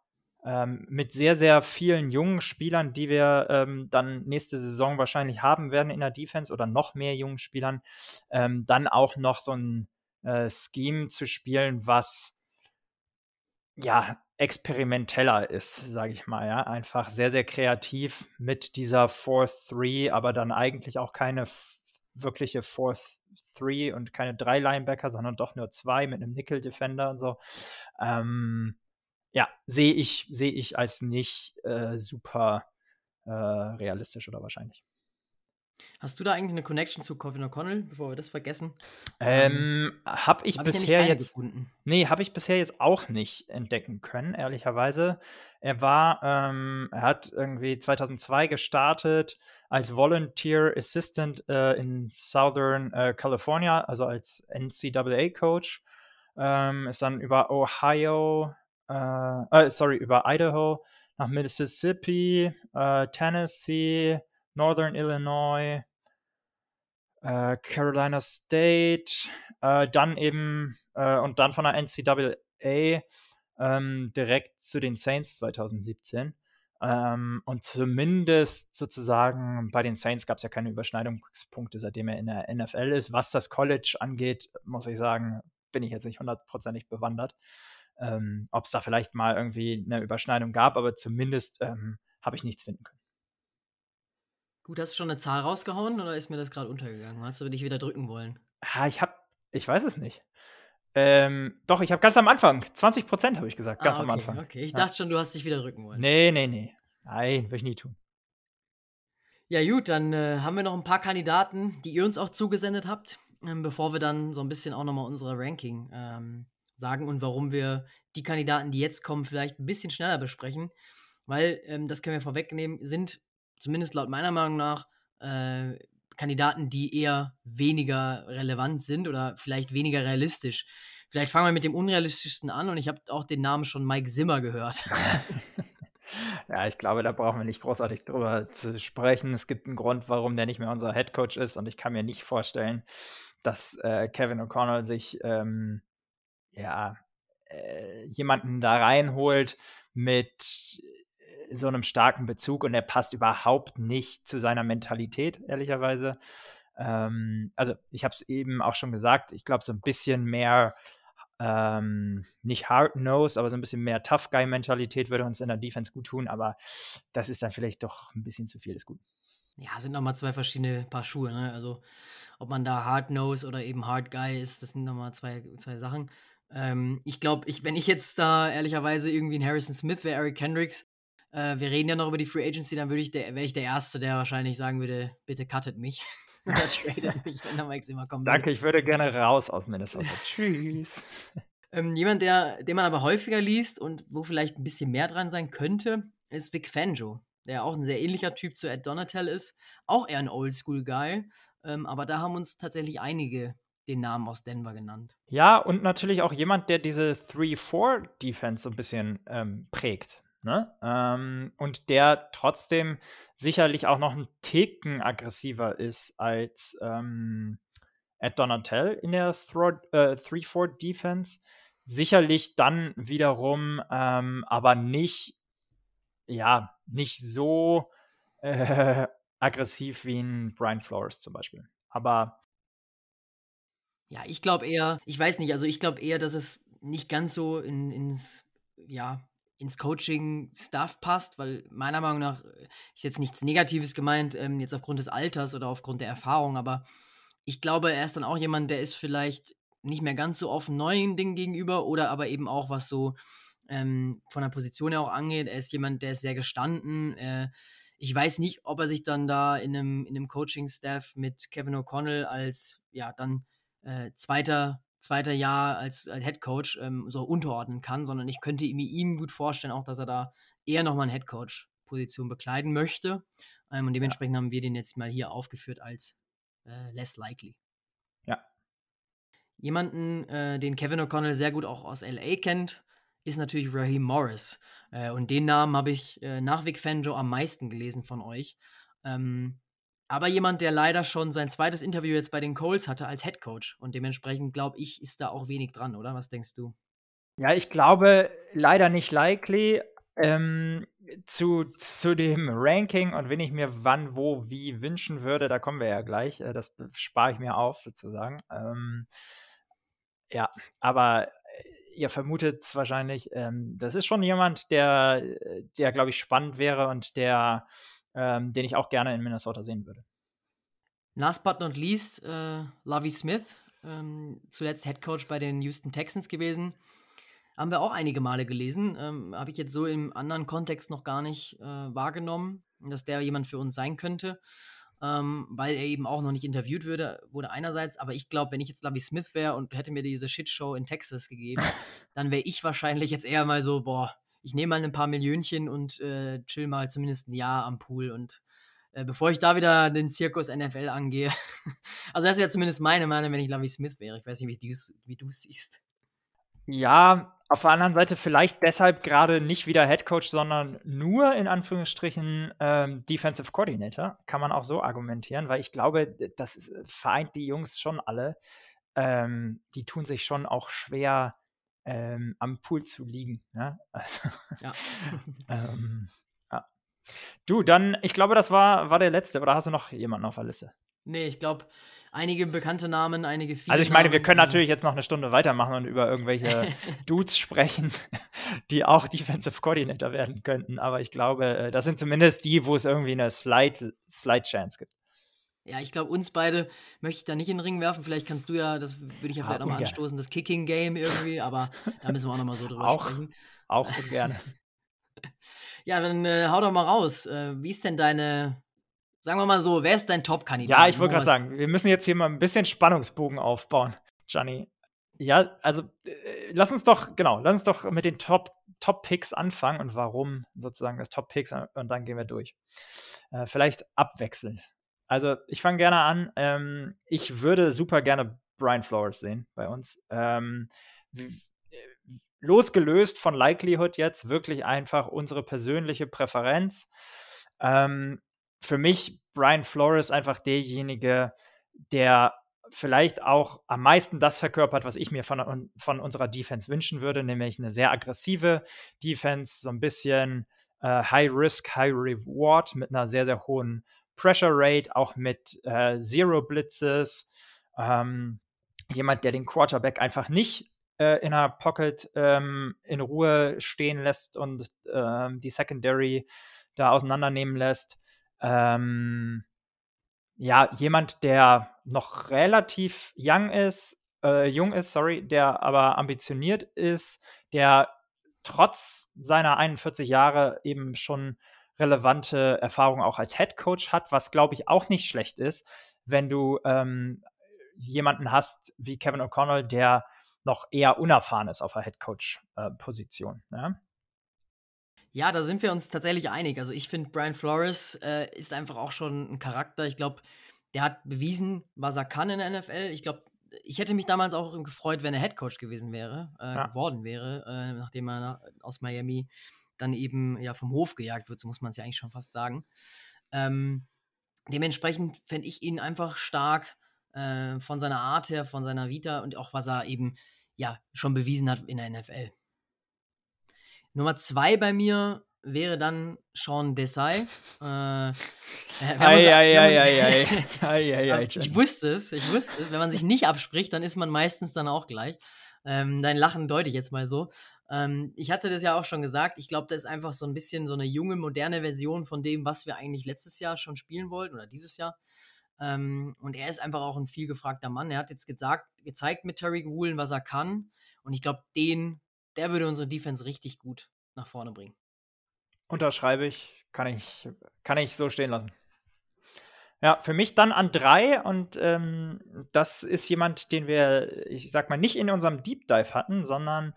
ähm, mit sehr, sehr vielen jungen Spielern, die wir ähm, dann nächste Saison wahrscheinlich haben werden in der Defense oder noch mehr jungen Spielern, ähm, dann auch noch so ein äh, Scheme zu spielen, was ja experimenteller ist, sage ich mal, ja, einfach sehr, sehr kreativ mit dieser 4-3, aber dann eigentlich auch keine wirkliche 4-3 und keine drei Linebacker, sondern doch nur zwei mit einem Nickel-Defender und so. Ähm, ja, sehe ich, sehe ich als nicht äh, super äh, realistisch oder wahrscheinlich. Hast du da eigentlich eine Connection zu Coffin O'Connell, bevor wir das vergessen? Ähm, habe ich hab bisher ich jetzt. Gefunden. Nee, habe ich bisher jetzt auch nicht entdecken können, ehrlicherweise. Er war, ähm, er hat irgendwie 2002 gestartet als Volunteer Assistant äh, in Southern äh, California, also als NCAA-Coach. Ähm, ist dann über Ohio, äh, äh, sorry, über Idaho nach Mississippi, äh, Tennessee, Northern Illinois, äh, Carolina State, äh, dann eben äh, und dann von der NCAA ähm, direkt zu den Saints 2017. Ähm, und zumindest sozusagen bei den Saints gab es ja keine Überschneidungspunkte, seitdem er in der NFL ist. Was das College angeht, muss ich sagen, bin ich jetzt nicht hundertprozentig bewandert. Ähm, Ob es da vielleicht mal irgendwie eine Überschneidung gab, aber zumindest ähm, habe ich nichts finden können. Gut, hast du schon eine Zahl rausgehauen oder ist mir das gerade untergegangen? Hast du dich wieder drücken wollen? Ja, ich habe, ich weiß es nicht. Ähm, doch, ich habe ganz am Anfang, 20 Prozent habe ich gesagt, ganz ah, okay, am Anfang. Okay, ich ja. dachte schon, du hast dich wieder drücken wollen. Nee, nee, nee. Nein, will ich nie tun. Ja, gut, dann äh, haben wir noch ein paar Kandidaten, die ihr uns auch zugesendet habt, ähm, bevor wir dann so ein bisschen auch nochmal unsere Ranking ähm, sagen und warum wir die Kandidaten, die jetzt kommen, vielleicht ein bisschen schneller besprechen. Weil, ähm, das können wir vorwegnehmen, sind zumindest laut meiner Meinung nach, äh, Kandidaten, die eher weniger relevant sind oder vielleicht weniger realistisch. Vielleicht fangen wir mit dem unrealistischsten an und ich habe auch den Namen schon Mike Zimmer gehört. ja, ich glaube, da brauchen wir nicht großartig drüber zu sprechen. Es gibt einen Grund, warum der nicht mehr unser Head Coach ist und ich kann mir nicht vorstellen, dass äh, Kevin O'Connell sich ähm, ja äh, jemanden da reinholt mit so einem starken Bezug und er passt überhaupt nicht zu seiner Mentalität, ehrlicherweise. Ähm, also, ich habe es eben auch schon gesagt, ich glaube, so ein bisschen mehr, ähm, nicht hard-nose, aber so ein bisschen mehr Tough-Guy-Mentalität würde uns in der Defense gut tun, aber das ist dann vielleicht doch ein bisschen zu viel des Guten. Ja, sind nochmal zwei verschiedene Paar Schuhe, ne? Also, ob man da Hard-Nose oder eben Hard-Guy ist, das sind nochmal zwei, zwei Sachen. Ähm, ich glaube, ich, wenn ich jetzt da ehrlicherweise irgendwie ein Harrison Smith wäre, Eric Kendricks, äh, wir reden ja noch über die Free Agency, dann würde ich wäre ich der Erste, der wahrscheinlich sagen würde, bitte cuttet mich. Oder tradet mich, wenn der Max immer kommt. Danke, ich würde gerne raus aus Minnesota. Tschüss. Ähm, jemand, der, den man aber häufiger liest und wo vielleicht ein bisschen mehr dran sein könnte, ist Vic Fanjo, der auch ein sehr ähnlicher Typ zu Ed Donatel ist. Auch eher ein Oldschool-Guy. Ähm, aber da haben uns tatsächlich einige den Namen aus Denver genannt. Ja, und natürlich auch jemand, der diese 3-4-Defense so ein bisschen ähm, prägt. Ne? Ähm, und der trotzdem sicherlich auch noch ein Ticken aggressiver ist als ähm, Ed Donatel in der 3-4-Defense. Äh, sicherlich dann wiederum, ähm, aber nicht, ja, nicht so äh, aggressiv wie ein Brian Flores zum Beispiel. Aber Ja, ich glaube eher, ich weiß nicht, also ich glaube eher, dass es nicht ganz so in, ins, ja, ins Coaching-Stuff passt, weil meiner Meinung nach ist jetzt nichts Negatives gemeint, ähm, jetzt aufgrund des Alters oder aufgrund der Erfahrung, aber ich glaube, er ist dann auch jemand, der ist vielleicht nicht mehr ganz so offen neuen Dingen gegenüber oder aber eben auch was so ähm, von der Position her auch angeht. Er ist jemand, der ist sehr gestanden. Äh, ich weiß nicht, ob er sich dann da in einem, in einem Coaching-Staff mit Kevin O'Connell als, ja, dann äh, zweiter, zweiter Jahr als, als Head Coach ähm, so unterordnen kann, sondern ich könnte mir ihm gut vorstellen, auch dass er da eher nochmal eine Head Coach-Position bekleiden möchte. Ähm, und dementsprechend ja. haben wir den jetzt mal hier aufgeführt als äh, less likely. Ja. Jemanden, äh, den Kevin O'Connell sehr gut auch aus LA kennt, ist natürlich Raheem Morris. Äh, und den Namen habe ich äh, nach Vic Fangio am meisten gelesen von euch. Ähm, aber jemand, der leider schon sein zweites Interview jetzt bei den Coles hatte als Head Coach. Und dementsprechend glaube ich, ist da auch wenig dran, oder? Was denkst du? Ja, ich glaube leider nicht likely. Ähm, zu, zu dem Ranking und wenn ich mir wann, wo, wie wünschen würde, da kommen wir ja gleich. Äh, das spare ich mir auf, sozusagen. Ähm, ja, aber ihr vermutet es wahrscheinlich, ähm, das ist schon jemand, der, der glaube ich, spannend wäre und der, ähm, den ich auch gerne in Minnesota sehen würde. Last but not least, äh, Lovie Smith, ähm, zuletzt Head Coach bei den Houston Texans gewesen. Haben wir auch einige Male gelesen. Ähm, Habe ich jetzt so im anderen Kontext noch gar nicht äh, wahrgenommen, dass der jemand für uns sein könnte ähm, weil er eben auch noch nicht interviewt würde, wurde einerseits, aber ich glaube, wenn ich jetzt Lovie Smith wäre und hätte mir diese Shitshow in Texas gegeben, dann wäre ich wahrscheinlich jetzt eher mal so, boah, ich nehme mal ein paar Millionchen und äh, chill mal zumindest ein Jahr am Pool und äh, bevor ich da wieder den Zirkus NFL angehe. also das wäre zumindest meine Meinung, wenn ich Lovie Smith wäre. Ich weiß nicht, wie du es siehst. Ja, auf der anderen Seite vielleicht deshalb gerade nicht wieder Head Coach, sondern nur in Anführungsstrichen ähm, Defensive Coordinator. Kann man auch so argumentieren, weil ich glaube, das ist, vereint die Jungs schon alle. Ähm, die tun sich schon auch schwer, ähm, am Pool zu liegen. Ne? Also, ja. ähm, ja. Du, dann, ich glaube, das war, war der letzte. Oder hast du noch jemanden auf der Liste? Nee, ich glaube, einige bekannte Namen, einige viele. Also ich meine, wir können Namen, natürlich jetzt noch eine Stunde weitermachen und über irgendwelche Dudes sprechen, die auch Defensive Coordinator werden könnten. Aber ich glaube, äh, das sind zumindest die, wo es irgendwie eine Slide, Slide Chance gibt. Ja, ich glaube, uns beide möchte ich da nicht in den Ring werfen. Vielleicht kannst du ja, das würde ich ja vielleicht nochmal anstoßen, das Kicking Game irgendwie, aber da müssen wir auch nochmal so drüber auch, sprechen. Auch gerne. ja, dann äh, hau doch mal raus. Äh, wie ist denn deine Sagen wir mal so, wer ist dein Top-Kandidat? Ja, ich wollte gerade sagen, wir müssen jetzt hier mal ein bisschen Spannungsbogen aufbauen, Gianni. Ja, also äh, lass uns doch, genau, lass uns doch mit den Top, Top-Picks anfangen und warum sozusagen das Top-Picks und dann gehen wir durch. Äh, vielleicht abwechselnd. Also ich fange gerne an. Ähm, ich würde super gerne Brian Flores sehen bei uns. Ähm, losgelöst von Likelihood jetzt wirklich einfach unsere persönliche Präferenz. Ähm, für mich Brian Flores einfach derjenige, der vielleicht auch am meisten das verkörpert, was ich mir von, von unserer Defense wünschen würde, nämlich eine sehr aggressive Defense, so ein bisschen äh, High Risk, High Reward mit einer sehr, sehr hohen Pressure Rate, auch mit äh, Zero Blitzes. Ähm, jemand, der den Quarterback einfach nicht äh, in einer Pocket ähm, in Ruhe stehen lässt und ähm, die Secondary da auseinandernehmen lässt. Ähm, ja, jemand, der noch relativ young ist, äh, jung ist, sorry, der aber ambitioniert ist, der trotz seiner 41 Jahre eben schon relevante Erfahrungen auch als Head Coach hat, was glaube ich auch nicht schlecht ist, wenn du ähm, jemanden hast wie Kevin O'Connell, der noch eher unerfahren ist auf der Head Coach äh, Position. Ja? Ja, da sind wir uns tatsächlich einig. Also ich finde, Brian Flores äh, ist einfach auch schon ein Charakter. Ich glaube, der hat bewiesen, was er kann in der NFL. Ich glaube, ich hätte mich damals auch gefreut, wenn er Headcoach gewesen wäre, äh, ja. geworden wäre, äh, nachdem er nach, aus Miami dann eben ja vom Hof gejagt wird, so muss man es ja eigentlich schon fast sagen. Ähm, dementsprechend fände ich ihn einfach stark äh, von seiner Art her, von seiner Vita und auch was er eben ja schon bewiesen hat in der NFL. Nummer zwei bei mir wäre dann Sean Desai. Äh, ich wusste es, ich wusste es. Wenn man sich nicht abspricht, dann ist man meistens dann auch gleich. Ähm, dein Lachen deute ich jetzt mal so. Ähm, ich hatte das ja auch schon gesagt. Ich glaube, das ist einfach so ein bisschen so eine junge, moderne Version von dem, was wir eigentlich letztes Jahr schon spielen wollten oder dieses Jahr. Ähm, und er ist einfach auch ein viel gefragter Mann. Er hat jetzt gesagt, gezeigt mit Terry Woolen, was er kann. Und ich glaube, den, der würde unsere Defense richtig gut nach vorne bringen. Unterschreibe ich, kann ich, kann ich so stehen lassen. Ja, für mich dann an drei und ähm, das ist jemand, den wir, ich sag mal, nicht in unserem Deep Dive hatten, sondern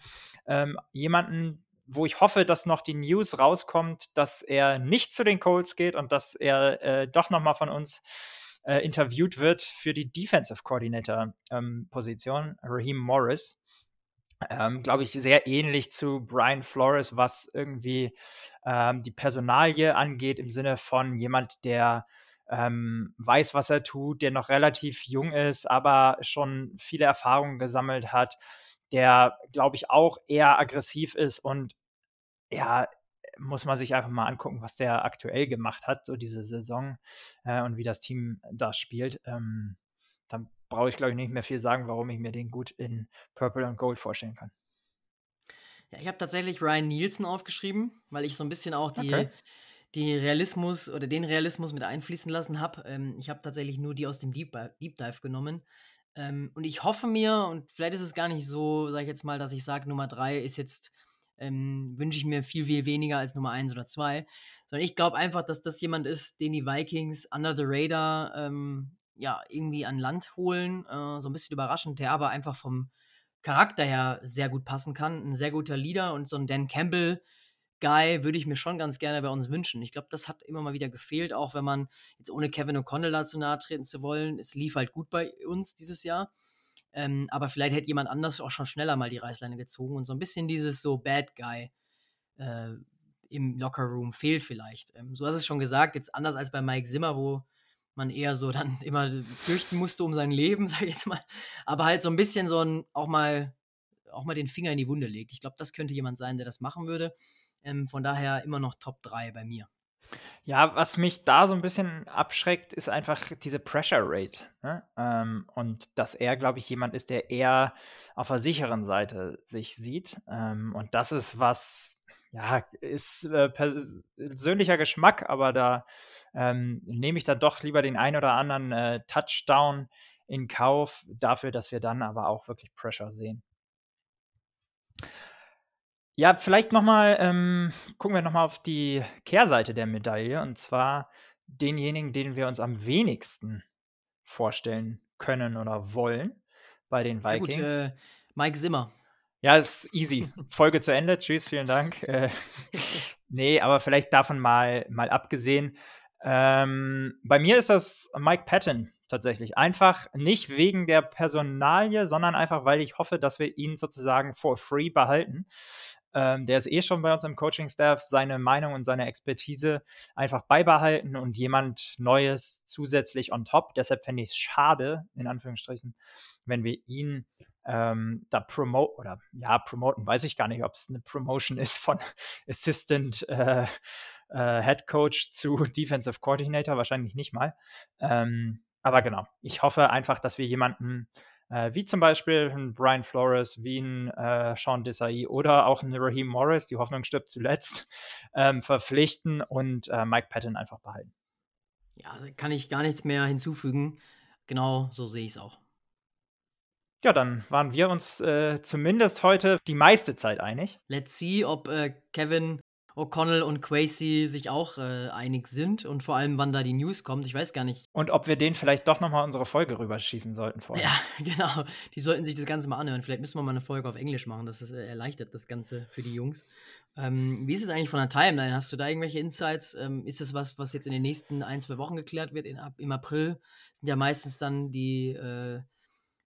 ähm, jemanden, wo ich hoffe, dass noch die News rauskommt, dass er nicht zu den Colts geht und dass er äh, doch noch mal von uns äh, interviewt wird für die Defensive Coordinator ähm, Position, Raheem Morris. Ähm, Glaube ich, sehr ähnlich zu Brian Flores, was irgendwie ähm, die Personalie angeht, im Sinne von jemand, der ähm, weiß, was er tut, der noch relativ jung ist, aber schon viele Erfahrungen gesammelt hat, der, glaube ich, auch eher aggressiv ist und ja, muss man sich einfach mal angucken, was der aktuell gemacht hat, so diese Saison äh, und wie das Team da spielt. Ähm, dann brauche ich, glaube ich, nicht mehr viel sagen, warum ich mir den gut in Purple und Gold vorstellen kann. Ja, ich habe tatsächlich Ryan Nielsen aufgeschrieben, weil ich so ein bisschen auch die, okay. Die Realismus oder den Realismus mit einfließen lassen habe. Ähm, ich habe tatsächlich nur die aus dem Deep, Deep Dive genommen. Ähm, und ich hoffe mir, und vielleicht ist es gar nicht so, sage ich jetzt mal, dass ich sage, Nummer drei ist jetzt ähm, wünsche ich mir viel, viel weniger als Nummer 1 oder 2. Sondern ich glaube einfach, dass das jemand ist, den die Vikings under the radar ähm, ja, irgendwie an Land holen. Äh, so ein bisschen überraschend, der aber einfach vom Charakter her sehr gut passen kann. Ein sehr guter Leader und so ein Dan Campbell. Guy würde ich mir schon ganz gerne bei uns wünschen. Ich glaube, das hat immer mal wieder gefehlt, auch wenn man jetzt ohne Kevin O'Connell dazu nahe treten zu wollen. Es lief halt gut bei uns dieses Jahr. Ähm, aber vielleicht hätte jemand anders auch schon schneller mal die Reißleine gezogen und so ein bisschen dieses so Bad Guy äh, im Lockerroom fehlt vielleicht. Ähm, so hast du es schon gesagt, jetzt anders als bei Mike Zimmer, wo man eher so dann immer fürchten musste um sein Leben, sag ich jetzt mal. Aber halt so ein bisschen so ein, auch mal, auch mal den Finger in die Wunde legt. Ich glaube, das könnte jemand sein, der das machen würde. Ähm, von daher immer noch Top 3 bei mir. Ja, was mich da so ein bisschen abschreckt, ist einfach diese Pressure Rate. Ne? Ähm, und dass er, glaube ich, jemand ist, der eher auf der sicheren Seite sich sieht. Ähm, und das ist was, ja, ist äh, persönlicher Geschmack, aber da ähm, nehme ich dann doch lieber den ein oder anderen äh, Touchdown in Kauf, dafür, dass wir dann aber auch wirklich Pressure sehen. Ja, vielleicht noch mal, ähm, gucken wir noch mal auf die Kehrseite der Medaille und zwar denjenigen, den wir uns am wenigsten vorstellen können oder wollen bei den Ja gut, Vikings. äh, Mike Zimmer. Ja, ist easy. Folge zu Ende. Tschüss, vielen Dank. Äh, ne, aber vielleicht davon mal mal abgesehen. Ähm, bei mir ist das Mike Patton tatsächlich. Einfach nicht wegen der Personalie, sondern einfach, weil ich hoffe, dass wir ihn sozusagen for free behalten. Ähm, der ist eh schon bei uns im Coaching-Staff, seine Meinung und seine Expertise einfach beibehalten und jemand Neues zusätzlich on top. Deshalb fände ich es schade, in Anführungsstrichen, wenn wir ihn ähm, da promoten oder ja, promoten, weiß ich gar nicht, ob es eine Promotion ist von Assistant äh, äh, Head Coach zu Defensive Coordinator, wahrscheinlich nicht mal. Ähm, aber genau, ich hoffe einfach, dass wir jemanden äh, wie zum Beispiel ein Brian Flores, wie ein äh, Sean Desai oder auch ein Raheem Morris, die Hoffnung stirbt zuletzt, ähm, verpflichten und äh, Mike Patton einfach behalten. Ja, also kann ich gar nichts mehr hinzufügen. Genau so sehe ich es auch. Ja, dann waren wir uns äh, zumindest heute die meiste Zeit einig. Let's see, ob äh, Kevin O'Connell und Quasey sich auch äh, einig sind und vor allem, wann da die News kommt. Ich weiß gar nicht. Und ob wir denen vielleicht doch nochmal unsere Folge rüberschießen sollten vorher. Ja, genau. Die sollten sich das Ganze mal anhören. Vielleicht müssen wir mal eine Folge auf Englisch machen. Das ist, äh, erleichtert das Ganze für die Jungs. Ähm, wie ist es eigentlich von der Timeline? Hast du da irgendwelche Insights? Ähm, ist das was, was jetzt in den nächsten ein, zwei Wochen geklärt wird? In, Im April sind ja meistens dann die, äh,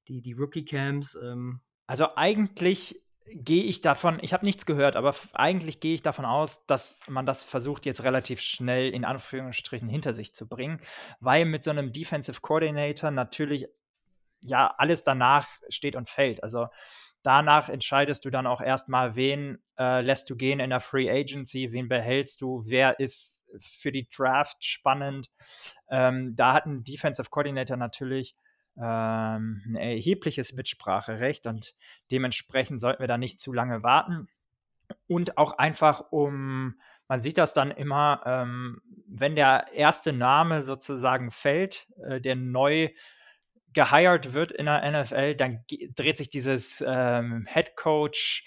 die, die Rookie-Camps. Ähm. Also eigentlich gehe ich davon, ich habe nichts gehört, aber eigentlich gehe ich davon aus, dass man das versucht, jetzt relativ schnell in Anführungsstrichen hinter sich zu bringen, weil mit so einem Defensive Coordinator natürlich ja alles danach steht und fällt. Also Danach entscheidest du dann auch erstmal, wen äh, lässt du gehen in der Free Agency, wen behältst du, wer ist für die Draft spannend. Ähm, da hat ein Defensive Coordinator natürlich ähm, ein erhebliches Mitspracherecht und dementsprechend sollten wir da nicht zu lange warten. Und auch einfach um, man sieht das dann immer, ähm, wenn der erste Name sozusagen fällt, äh, der neu gehired wird in der NFL, dann dreht sich dieses ähm, Head Coach,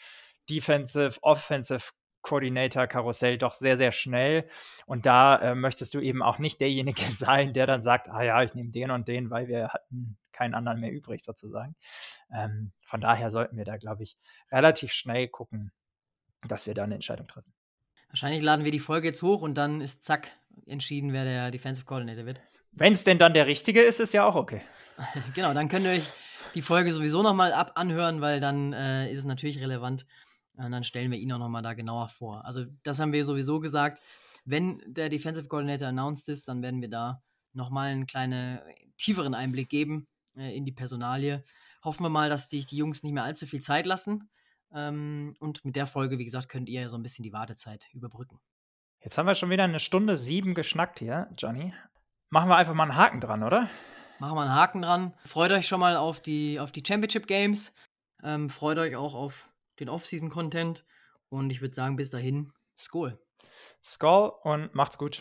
Defensive, Offensive Coordinator Karussell doch sehr, sehr schnell. Und da äh, möchtest du eben auch nicht derjenige sein, der dann sagt, ah ja, ich nehme den und den, weil wir hatten keinen anderen mehr übrig sozusagen. Ähm, von daher sollten wir da, glaube ich, relativ schnell gucken, dass wir da eine Entscheidung treffen. Wahrscheinlich laden wir die Folge jetzt hoch und dann ist zack entschieden, wer der Defensive Coordinator wird. Wenn es denn dann der richtige ist, ist ja auch okay. genau, dann könnt ihr euch die Folge sowieso nochmal ab anhören, weil dann äh, ist es natürlich relevant. Und dann stellen wir ihn auch nochmal da genauer vor. Also, das haben wir sowieso gesagt. Wenn der Defensive Coordinator announced ist, dann werden wir da nochmal einen kleinen, tieferen Einblick geben äh, in die Personalie. Hoffen wir mal, dass sich die Jungs nicht mehr allzu viel Zeit lassen. Ähm, und mit der Folge, wie gesagt, könnt ihr so ein bisschen die Wartezeit überbrücken. Jetzt haben wir schon wieder eine Stunde sieben geschnackt hier, Johnny. Machen wir einfach mal einen Haken dran, oder? Machen wir einen Haken dran. Freut euch schon mal auf die, auf die Championship Games. Ähm, freut euch auch auf den Off-Season-Content. Und ich würde sagen, bis dahin, Skol. Skol und macht's gut.